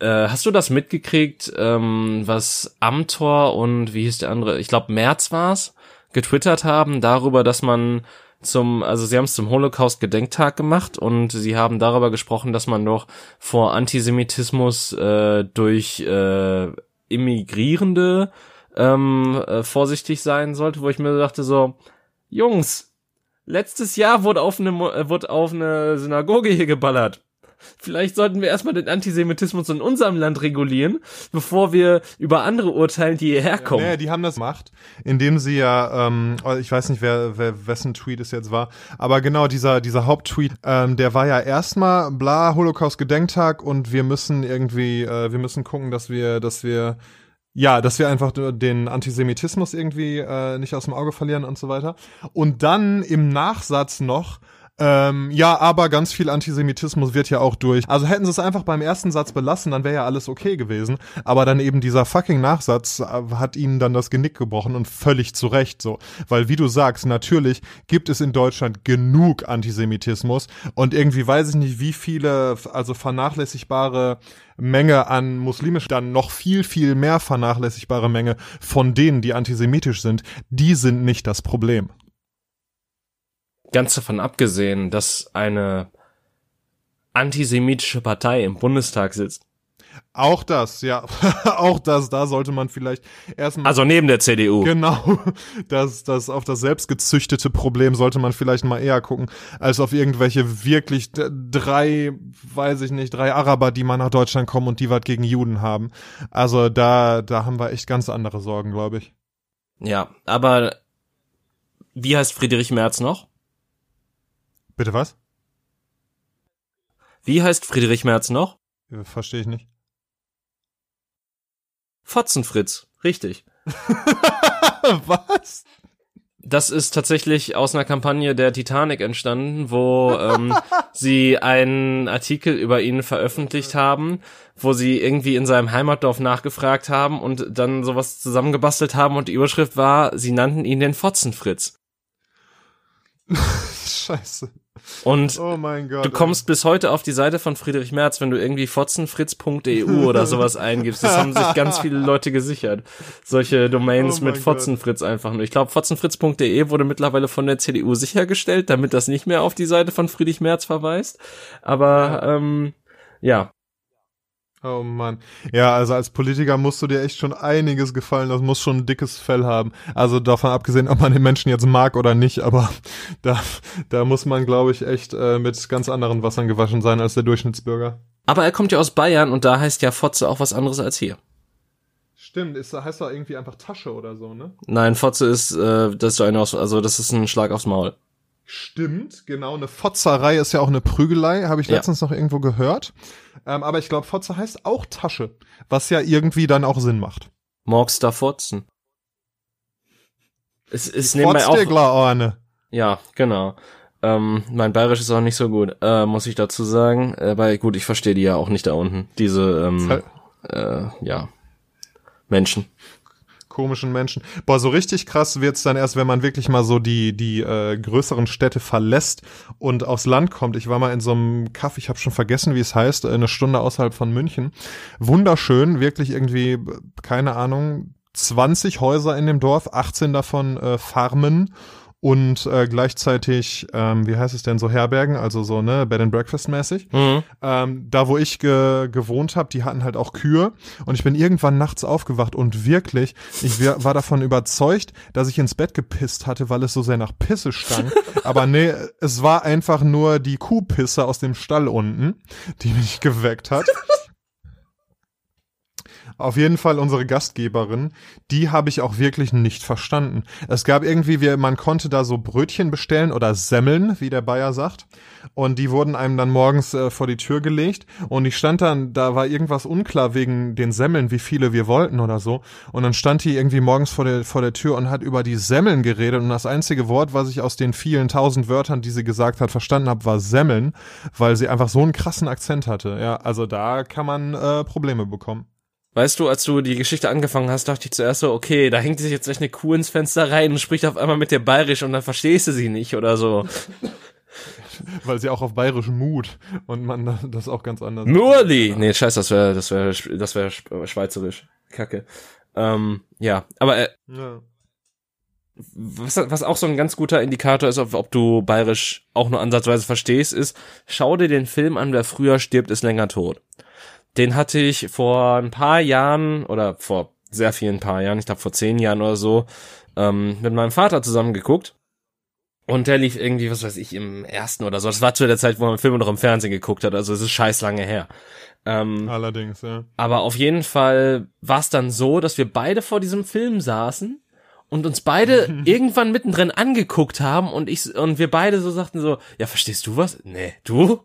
äh, hast du das mitgekriegt, ähm, was Amtor und wie hieß der andere, ich glaube März war's, getwittert haben darüber, dass man zum, also sie haben es zum Holocaust-Gedenktag gemacht und sie haben darüber gesprochen, dass man doch vor Antisemitismus äh, durch äh, Immigrierende ähm, äh, vorsichtig sein sollte, wo ich mir dachte so, Jungs, letztes Jahr wurde auf eine, äh, wurde auf eine Synagoge hier geballert. Vielleicht sollten wir erstmal den Antisemitismus in unserem Land regulieren, bevor wir über andere urteilen, die hierher kommen. Ja, die haben das gemacht, indem sie ja, ähm, oh, ich weiß nicht, wer, wer wessen Tweet es jetzt war, aber genau dieser dieser Haupttweet, ähm, der war ja erstmal bla Holocaust-Gedenktag und wir müssen irgendwie, äh, wir müssen gucken, dass wir, dass wir ja, dass wir einfach den Antisemitismus irgendwie äh, nicht aus dem Auge verlieren und so weiter. Und dann im Nachsatz noch ähm, ja, aber ganz viel Antisemitismus wird ja auch durch. Also hätten sie es einfach beim ersten Satz belassen, dann wäre ja alles okay gewesen. Aber dann eben dieser fucking Nachsatz äh, hat ihnen dann das Genick gebrochen und völlig zu Recht so. Weil wie du sagst, natürlich gibt es in Deutschland genug Antisemitismus und irgendwie weiß ich nicht, wie viele, also vernachlässigbare Menge an muslimisch, dann noch viel, viel mehr vernachlässigbare Menge von denen, die antisemitisch sind, die sind nicht das Problem ganz davon abgesehen, dass eine antisemitische Partei im Bundestag sitzt. Auch das, ja. auch das, da sollte man vielleicht erstmal. Also neben der CDU. Genau. Das, das, auf das selbstgezüchtete Problem sollte man vielleicht mal eher gucken, als auf irgendwelche wirklich drei, weiß ich nicht, drei Araber, die mal nach Deutschland kommen und die was gegen Juden haben. Also da, da haben wir echt ganz andere Sorgen, glaube ich. Ja, aber wie heißt Friedrich Merz noch? Bitte was? Wie heißt Friedrich Merz noch? Verstehe ich nicht. Fotzenfritz, richtig. was? Das ist tatsächlich aus einer Kampagne der Titanic entstanden, wo ähm, sie einen Artikel über ihn veröffentlicht haben, wo sie irgendwie in seinem Heimatdorf nachgefragt haben und dann sowas zusammengebastelt haben und die Überschrift war, sie nannten ihn den Fotzenfritz. Scheiße. Und oh Gott, du kommst bis heute auf die Seite von Friedrich Merz, wenn du irgendwie fotzenfritz.eu oder sowas eingibst. Das haben sich ganz viele Leute gesichert. Solche Domains oh mit Fotzenfritz einfach nur. Ich glaube, fotzenfritz.de wurde mittlerweile von der CDU sichergestellt, damit das nicht mehr auf die Seite von Friedrich Merz verweist. Aber ähm, ja, Oh Mann. Ja, also als Politiker musst du dir echt schon einiges gefallen. Das muss schon ein dickes Fell haben. Also davon abgesehen, ob man den Menschen jetzt mag oder nicht, aber da, da muss man, glaube ich, echt äh, mit ganz anderen Wassern gewaschen sein als der Durchschnittsbürger. Aber er kommt ja aus Bayern und da heißt ja Fotze auch was anderes als hier. Stimmt, ist, heißt doch irgendwie einfach Tasche oder so, ne? Nein, Fotze ist, äh, das ist so eine aus, also das ist ein Schlag aufs Maul. Stimmt, genau. Eine Fotzerei ist ja auch eine Prügelei, habe ich letztens ja. noch irgendwo gehört. Ähm, aber ich glaube, Fotze heißt auch Tasche, was ja irgendwie dann auch Sinn macht. Morgst da Fotzen. Es ist nebenbei auch. Ja, genau. Ähm, mein Bayerisch ist auch nicht so gut, äh, muss ich dazu sagen. Aber gut, ich verstehe die ja auch nicht da unten. Diese, ähm, äh, ja, Menschen komischen Menschen. Boah, so richtig krass wird's dann erst, wenn man wirklich mal so die die äh, größeren Städte verlässt und aufs Land kommt. Ich war mal in so einem Kaff, ich habe schon vergessen, wie es heißt, eine Stunde außerhalb von München. Wunderschön, wirklich irgendwie keine Ahnung, 20 Häuser in dem Dorf, 18 davon äh, Farmen und äh, gleichzeitig, ähm, wie heißt es denn, so Herbergen, also so, ne, Bed and Breakfast mäßig. Mhm. Ähm, da, wo ich ge gewohnt habe, die hatten halt auch Kühe und ich bin irgendwann nachts aufgewacht und wirklich, ich war davon überzeugt, dass ich ins Bett gepisst hatte, weil es so sehr nach Pisse stank. Aber nee, es war einfach nur die Kuhpisse aus dem Stall unten, die mich geweckt hat. Auf jeden Fall unsere Gastgeberin, die habe ich auch wirklich nicht verstanden. Es gab irgendwie, wie, man konnte da so Brötchen bestellen oder Semmeln, wie der Bayer sagt. Und die wurden einem dann morgens äh, vor die Tür gelegt. Und ich stand dann, da war irgendwas unklar wegen den Semmeln, wie viele wir wollten oder so. Und dann stand die irgendwie morgens vor der, vor der Tür und hat über die Semmeln geredet. Und das einzige Wort, was ich aus den vielen tausend Wörtern, die sie gesagt hat, verstanden habe, war Semmeln, weil sie einfach so einen krassen Akzent hatte. Ja, also da kann man äh, Probleme bekommen. Weißt du, als du die Geschichte angefangen hast, dachte ich zuerst so, okay, da hängt sich jetzt echt eine Kuh ins Fenster rein und spricht auf einmal mit dir bayerisch und dann verstehst du sie nicht oder so. Weil sie auch auf bayerisch Mut und man das auch ganz anders. Murli! Nee, scheiße, das wäre das wäre das wäre schweizerisch. Kacke. Ähm, ja, aber äh, ja. Was, was auch so ein ganz guter Indikator ist, ob, ob du bayerisch auch nur ansatzweise verstehst, ist, schau dir den Film an, wer früher stirbt, ist länger tot. Den hatte ich vor ein paar Jahren oder vor sehr vielen paar Jahren, ich glaube vor zehn Jahren oder so, ähm, mit meinem Vater zusammen geguckt. Und der lief irgendwie, was weiß ich, im ersten oder so. Das war zu der Zeit, wo man Filme noch im Fernsehen geguckt hat. Also es ist scheiß lange her. Ähm, Allerdings, ja. Aber auf jeden Fall war es dann so, dass wir beide vor diesem Film saßen und uns beide irgendwann mittendrin angeguckt haben und ich und wir beide so sagten so, ja, verstehst du was? Nee, du?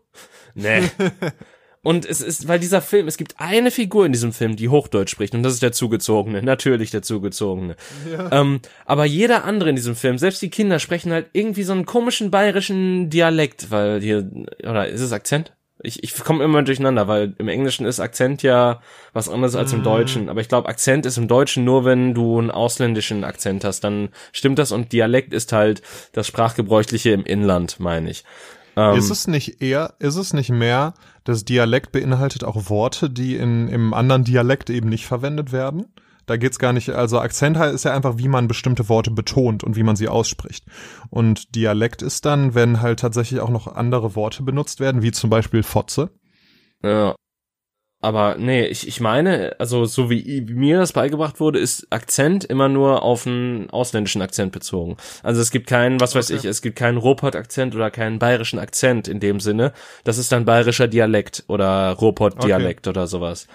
Nee. Und es ist, weil dieser Film, es gibt eine Figur in diesem Film, die Hochdeutsch spricht, und das ist der Zugezogene, natürlich der Zugezogene. Ja. Ähm, aber jeder andere in diesem Film, selbst die Kinder, sprechen halt irgendwie so einen komischen bayerischen Dialekt, weil hier, oder ist es Akzent? Ich, ich komme immer durcheinander, weil im Englischen ist Akzent ja was anderes als im mm. Deutschen. Aber ich glaube, Akzent ist im Deutschen nur, wenn du einen ausländischen Akzent hast. Dann stimmt das und Dialekt ist halt das Sprachgebräuchliche im Inland, meine ich. Ähm, ist es nicht eher, ist es nicht mehr, das Dialekt beinhaltet auch Worte, die in, im anderen Dialekt eben nicht verwendet werden? Da geht's gar nicht, also Akzent ist ja einfach, wie man bestimmte Worte betont und wie man sie ausspricht. Und Dialekt ist dann, wenn halt tatsächlich auch noch andere Worte benutzt werden, wie zum Beispiel Fotze. Ja. Aber nee, ich, ich meine, also so wie mir das beigebracht wurde, ist Akzent immer nur auf einen ausländischen Akzent bezogen. Also es gibt keinen, was weiß okay. ich, es gibt keinen Ruhrpott-Akzent oder keinen bayerischen Akzent in dem Sinne. Das ist dann bayerischer Dialekt oder Ruhrpott-Dialekt okay. oder sowas.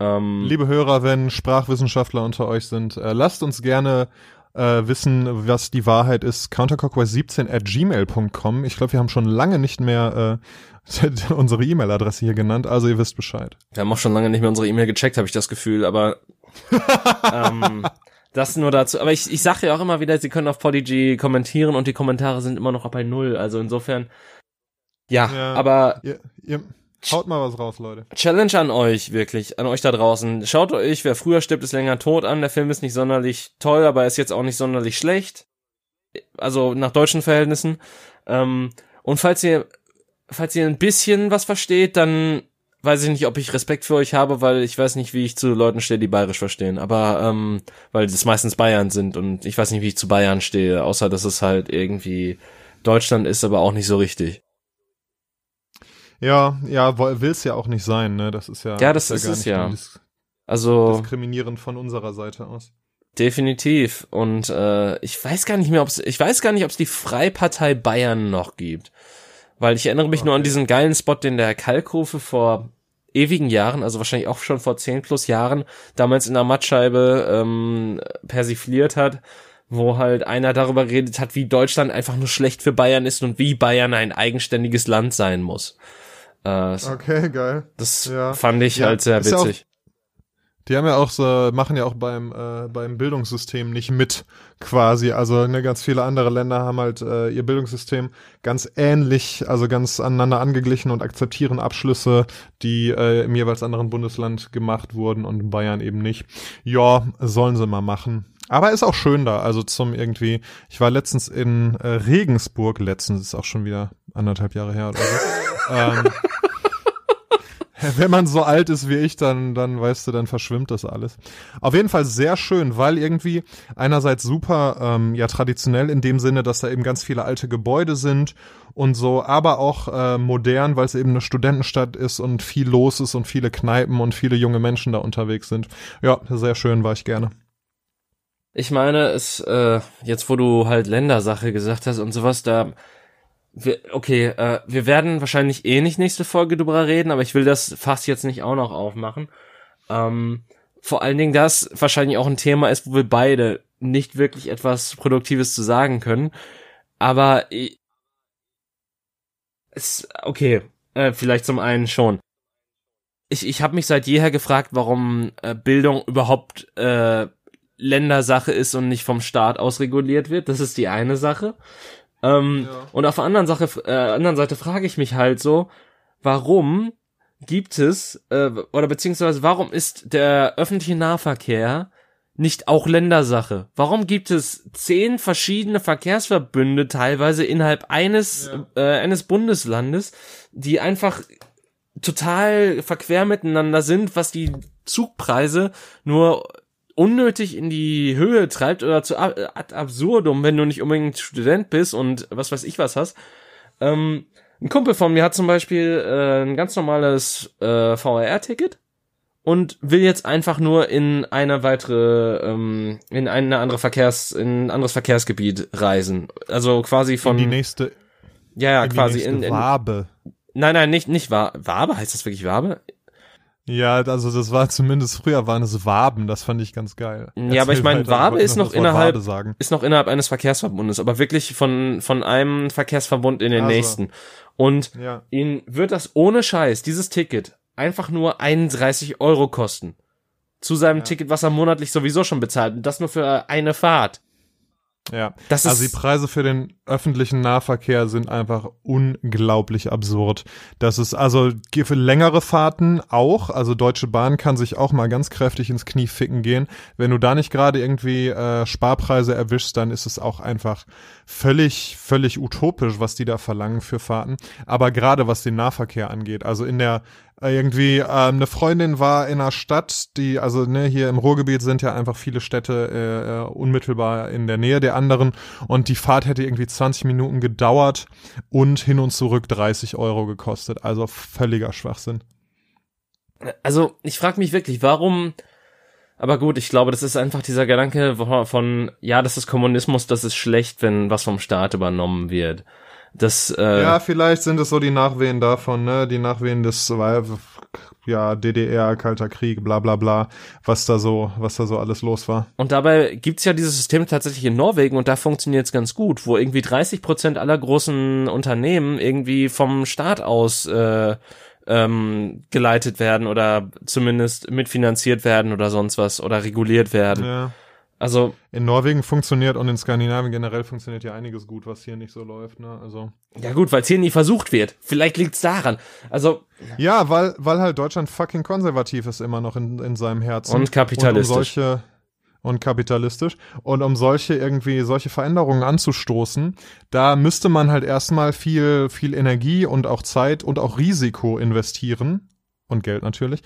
Ähm, Liebe Hörer, wenn Sprachwissenschaftler unter euch sind, äh, lasst uns gerne äh, wissen, was die Wahrheit ist. counterclockwise17 at gmail.com. Ich glaube, wir haben schon lange nicht mehr äh, unsere E-Mail-Adresse hier genannt, also ihr wisst Bescheid. Wir haben auch schon lange nicht mehr unsere E-Mail gecheckt, habe ich das Gefühl, aber ähm, das nur dazu. Aber ich, ich sage ja auch immer wieder, sie können auf Podigy kommentieren und die Kommentare sind immer noch bei null. Also insofern, ja, ja aber ihr, ihr, haut mal was raus, Leute. Challenge an euch, wirklich, an euch da draußen. Schaut euch, wer früher stirbt, ist länger tot an. Der Film ist nicht sonderlich toll, aber ist jetzt auch nicht sonderlich schlecht. Also nach deutschen Verhältnissen. Ähm, Und falls ihr, falls ihr ein bisschen was versteht, dann weiß ich nicht, ob ich Respekt für euch habe, weil ich weiß nicht, wie ich zu Leuten stehe, die bayerisch verstehen. Aber ähm, weil das meistens Bayern sind und ich weiß nicht, wie ich zu Bayern stehe, außer dass es halt irgendwie Deutschland ist, aber auch nicht so richtig. Ja, ja, will es ja auch nicht sein, ne? Das ist ja. Ja, das ist, ja es ja. Also diskriminierend von unserer Seite aus. Definitiv. Und äh, ich weiß gar nicht mehr, ob es, ich weiß gar nicht, ob es die Freipartei Bayern noch gibt. Weil ich erinnere mich okay. nur an diesen geilen Spot, den der Kalkofe vor ewigen Jahren, also wahrscheinlich auch schon vor zehn plus Jahren, damals in der Mattscheibe ähm, persifliert hat, wo halt einer darüber redet hat, wie Deutschland einfach nur schlecht für Bayern ist und wie Bayern ein eigenständiges Land sein muss. Äh, okay, geil. Das ja. fand ich ja, halt sehr witzig. Die haben ja auch so, machen ja auch beim, äh, beim Bildungssystem nicht mit, quasi. Also ne, ganz viele andere Länder haben halt äh, ihr Bildungssystem ganz ähnlich, also ganz aneinander angeglichen und akzeptieren Abschlüsse, die äh, im jeweils anderen Bundesland gemacht wurden und in Bayern eben nicht. Ja, sollen sie mal machen. Aber ist auch schön da, also zum irgendwie, ich war letztens in äh, Regensburg, letztens ist auch schon wieder anderthalb Jahre her oder so. ähm, wenn man so alt ist wie ich, dann, dann weißt du, dann verschwimmt das alles. Auf jeden Fall sehr schön, weil irgendwie einerseits super, ähm, ja, traditionell in dem Sinne, dass da eben ganz viele alte Gebäude sind und so, aber auch äh, modern, weil es eben eine Studentenstadt ist und viel los ist und viele Kneipen und viele junge Menschen da unterwegs sind. Ja, sehr schön, war ich gerne. Ich meine, es, äh, jetzt wo du halt Ländersache gesagt hast und sowas, da wir, okay, äh, wir werden wahrscheinlich eh nicht nächste Folge drüber reden, aber ich will das fast jetzt nicht auch noch aufmachen. Ähm, vor allen Dingen, das wahrscheinlich auch ein Thema ist, wo wir beide nicht wirklich etwas Produktives zu sagen können. Aber ich, es, okay, äh, vielleicht zum einen schon. Ich, ich habe mich seit jeher gefragt, warum äh, Bildung überhaupt äh, Ländersache ist und nicht vom Staat aus reguliert wird. Das ist die eine Sache. Ähm, ja. Und auf der anderen Sache, äh, anderen Seite frage ich mich halt so, warum gibt es, äh, oder beziehungsweise warum ist der öffentliche Nahverkehr nicht auch Ländersache? Warum gibt es zehn verschiedene Verkehrsverbünde teilweise innerhalb eines, ja. äh, eines Bundeslandes, die einfach total verquer miteinander sind, was die Zugpreise nur unnötig in die Höhe treibt oder zu ad absurdum, wenn du nicht unbedingt Student bist und was weiß ich was hast. Ähm, ein Kumpel von mir hat zum Beispiel äh, ein ganz normales äh, VRR-Ticket und will jetzt einfach nur in eine weitere, ähm, in eine andere Verkehrs, in ein anderes Verkehrsgebiet reisen. Also quasi von. In die nächste. Ja, ja, in quasi in, in. Wabe. Nein, nein, nicht, nicht Wabe. Wabe? Heißt das wirklich Wabe? Ja, also das war zumindest früher waren es Waben, das fand ich ganz geil. Erzähl ja, aber ich meine, Wabe ist noch innerhalb ist noch innerhalb eines Verkehrsverbundes, aber wirklich von von einem Verkehrsverbund in den also, nächsten. Und ja. ihnen wird das ohne Scheiß dieses Ticket einfach nur 31 Euro kosten. Zu seinem ja. Ticket, was er monatlich sowieso schon bezahlt. Und das nur für eine Fahrt. Ja, das also die Preise für den öffentlichen Nahverkehr sind einfach unglaublich absurd. Das ist also für längere Fahrten auch, also Deutsche Bahn kann sich auch mal ganz kräftig ins Knie ficken gehen. Wenn du da nicht gerade irgendwie äh, Sparpreise erwischst, dann ist es auch einfach völlig, völlig utopisch, was die da verlangen für Fahrten. Aber gerade was den Nahverkehr angeht, also in der irgendwie ähm, eine Freundin war in einer Stadt, die also ne hier im Ruhrgebiet sind ja einfach viele Städte äh, äh unmittelbar in der Nähe der anderen und die Fahrt hätte irgendwie 20 Minuten gedauert und hin und zurück 30 Euro gekostet, also völliger Schwachsinn. Also ich frage mich wirklich, warum aber gut, ich glaube, das ist einfach dieser Gedanke von, ja, das ist Kommunismus, das ist schlecht, wenn was vom Staat übernommen wird. Das, äh, ja, vielleicht sind es so die Nachwehen davon, ne? Die Nachwehen des ja, DDR, Kalter Krieg, bla bla bla, was da so, was da so alles los war. Und dabei gibt's ja dieses System tatsächlich in Norwegen und da funktioniert's ganz gut, wo irgendwie 30 Prozent aller großen Unternehmen irgendwie vom Staat aus äh, ähm, geleitet werden oder zumindest mitfinanziert werden oder sonst was oder reguliert werden. Ja. Also in Norwegen funktioniert und in Skandinavien generell funktioniert ja einiges gut, was hier nicht so läuft, ne? Also ja gut, weil es hier nie versucht wird. Vielleicht liegt's daran. Also ja, weil weil halt Deutschland fucking konservativ ist immer noch in, in seinem Herzen und kapitalistisch. Und um solche und kapitalistisch. Und um solche irgendwie, solche Veränderungen anzustoßen, da müsste man halt erstmal viel, viel Energie und auch Zeit und auch Risiko investieren. Und Geld natürlich.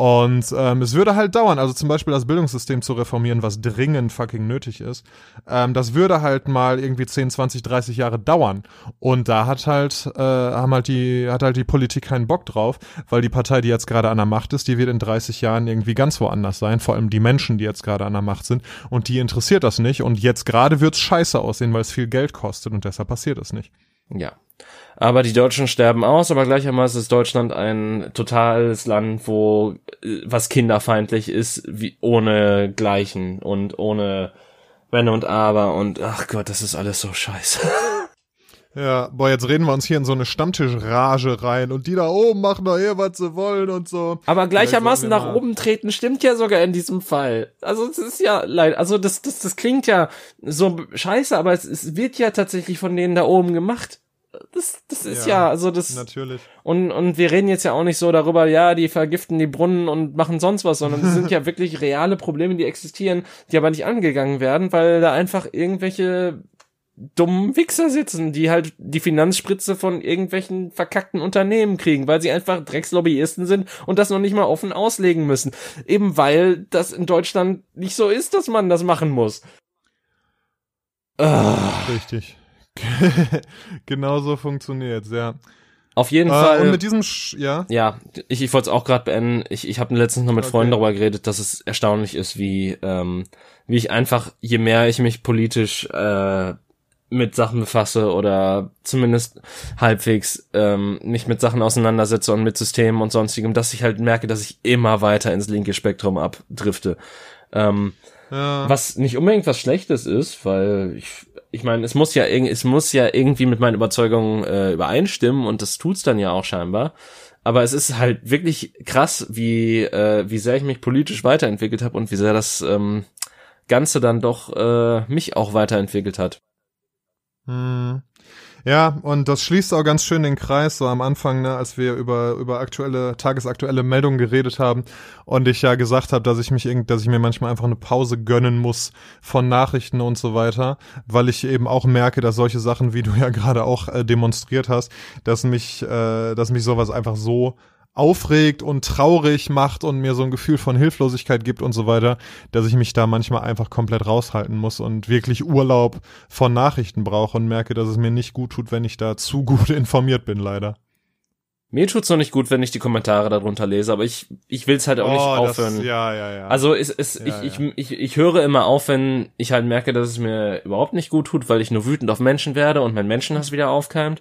Und ähm, es würde halt dauern, also zum Beispiel das Bildungssystem zu reformieren, was dringend fucking nötig ist. Ähm, das würde halt mal irgendwie 10, 20, 30 Jahre dauern. Und da hat halt, äh, haben halt die, hat halt die Politik keinen Bock drauf, weil die Partei, die jetzt gerade an der Macht ist, die wird in 30 Jahren irgendwie ganz woanders sein. Vor allem die Menschen, die jetzt gerade an der Macht sind. Und die interessiert das nicht. Und jetzt gerade wird's scheiße aussehen, weil es viel Geld kostet und deshalb passiert es nicht. Ja. Aber die Deutschen sterben aus, aber gleichermaßen ist Deutschland ein totales Land, wo äh, was kinderfeindlich ist, wie ohne Gleichen und ohne Wenn und Aber und ach Gott, das ist alles so scheiße. Ja, boah, jetzt reden wir uns hier in so eine Stammtischrage rein und die da oben machen doch hier, was sie wollen und so. Aber gleichermaßen nach oben treten stimmt ja sogar in diesem Fall. Also es ist ja leid, also das, das, das klingt ja so scheiße, aber es, es wird ja tatsächlich von denen da oben gemacht das, das ist ja, ja, also das. Natürlich. Und, und wir reden jetzt ja auch nicht so darüber, ja, die vergiften die Brunnen und machen sonst was, sondern es sind ja wirklich reale Probleme, die existieren, die aber nicht angegangen werden, weil da einfach irgendwelche dummen Wichser sitzen, die halt die Finanzspritze von irgendwelchen verkackten Unternehmen kriegen, weil sie einfach Dreckslobbyisten sind und das noch nicht mal offen auslegen müssen. Eben weil das in Deutschland nicht so ist, dass man das machen muss. Richtig. genau so funktioniert's, ja. Auf jeden äh, Fall. Und mit diesem, Sch ja. Ja, ich, ich wollte es auch gerade beenden. Ich, ich habe letztens noch mit okay. Freunden darüber geredet, dass es erstaunlich ist, wie, ähm, wie ich einfach, je mehr ich mich politisch äh, mit Sachen befasse oder zumindest halbwegs ähm, mich mit Sachen auseinandersetze und mit Systemen und sonstigem, dass ich halt merke, dass ich immer weiter ins linke Spektrum abdrifte. Ähm, ja. Was nicht unbedingt was Schlechtes ist, weil ich ich meine, es muss ja es muss ja irgendwie mit meinen Überzeugungen äh, übereinstimmen und das tut's dann ja auch scheinbar. Aber es ist halt wirklich krass, wie äh, wie sehr ich mich politisch weiterentwickelt habe und wie sehr das ähm, Ganze dann doch äh, mich auch weiterentwickelt hat. Hm. Ja, und das schließt auch ganz schön den Kreis, so am Anfang, ne, als wir über, über aktuelle, tagesaktuelle Meldungen geredet haben und ich ja gesagt habe, dass ich mich irgend, dass ich mir manchmal einfach eine Pause gönnen muss von Nachrichten und so weiter, weil ich eben auch merke, dass solche Sachen, wie du ja gerade auch äh, demonstriert hast, dass mich, äh, dass mich sowas einfach so aufregt und traurig macht und mir so ein Gefühl von Hilflosigkeit gibt und so weiter, dass ich mich da manchmal einfach komplett raushalten muss und wirklich Urlaub von Nachrichten brauche und merke, dass es mir nicht gut tut, wenn ich da zu gut informiert bin, leider. Mir tut's noch nicht gut, wenn ich die Kommentare darunter lese, aber ich, ich will's halt auch oh, nicht aufhören. Das, ja, ja, ja. Also es, es, ja, ich, ja. Ich, ich, ich höre immer auf, wenn ich halt merke, dass es mir überhaupt nicht gut tut, weil ich nur wütend auf Menschen werde und mein Menschenhass wieder aufkeimt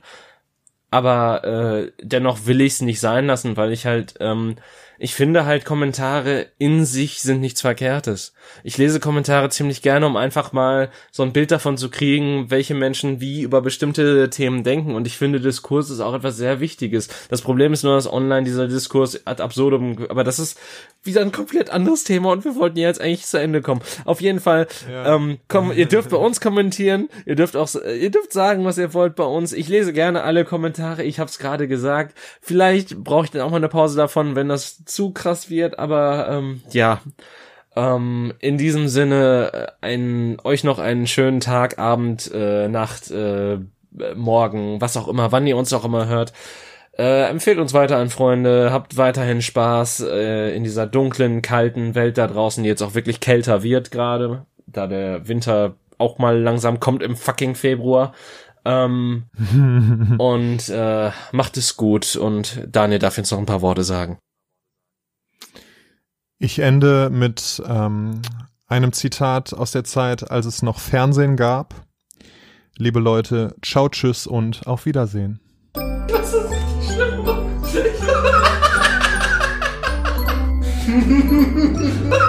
aber äh, dennoch will ich es nicht sein lassen, weil ich halt ähm, ich finde halt Kommentare in sich sind nichts Verkehrtes. Ich lese Kommentare ziemlich gerne, um einfach mal so ein Bild davon zu kriegen, welche Menschen wie über bestimmte Themen denken. Und ich finde, Diskurs ist auch etwas sehr Wichtiges. Das Problem ist nur, dass online dieser Diskurs ad absurdum, aber das ist wieder ein komplett anderes Thema und wir wollten ja jetzt eigentlich zu Ende kommen. Auf jeden Fall, ja. ähm, komm, ihr dürft bei uns kommentieren, ihr dürft auch, ihr dürft sagen, was ihr wollt bei uns. Ich lese gerne alle Kommentare, ich habe es gerade gesagt. Vielleicht brauche ich dann auch mal eine Pause davon, wenn das zu krass wird, aber ähm, ja. Ähm, in diesem Sinne äh, ein, euch noch einen schönen Tag, Abend, äh, Nacht, äh, Morgen, was auch immer, wann ihr uns auch immer hört. Äh, empfehlt uns weiter an Freunde, habt weiterhin Spaß äh, in dieser dunklen, kalten Welt da draußen, die jetzt auch wirklich kälter wird gerade, da der Winter auch mal langsam kommt im fucking Februar. Ähm, und äh, macht es gut und Daniel darf jetzt noch ein paar Worte sagen. Ich ende mit ähm, einem Zitat aus der Zeit, als es noch Fernsehen gab. Liebe Leute, ciao, tschüss und auf Wiedersehen. Das ist schlimm.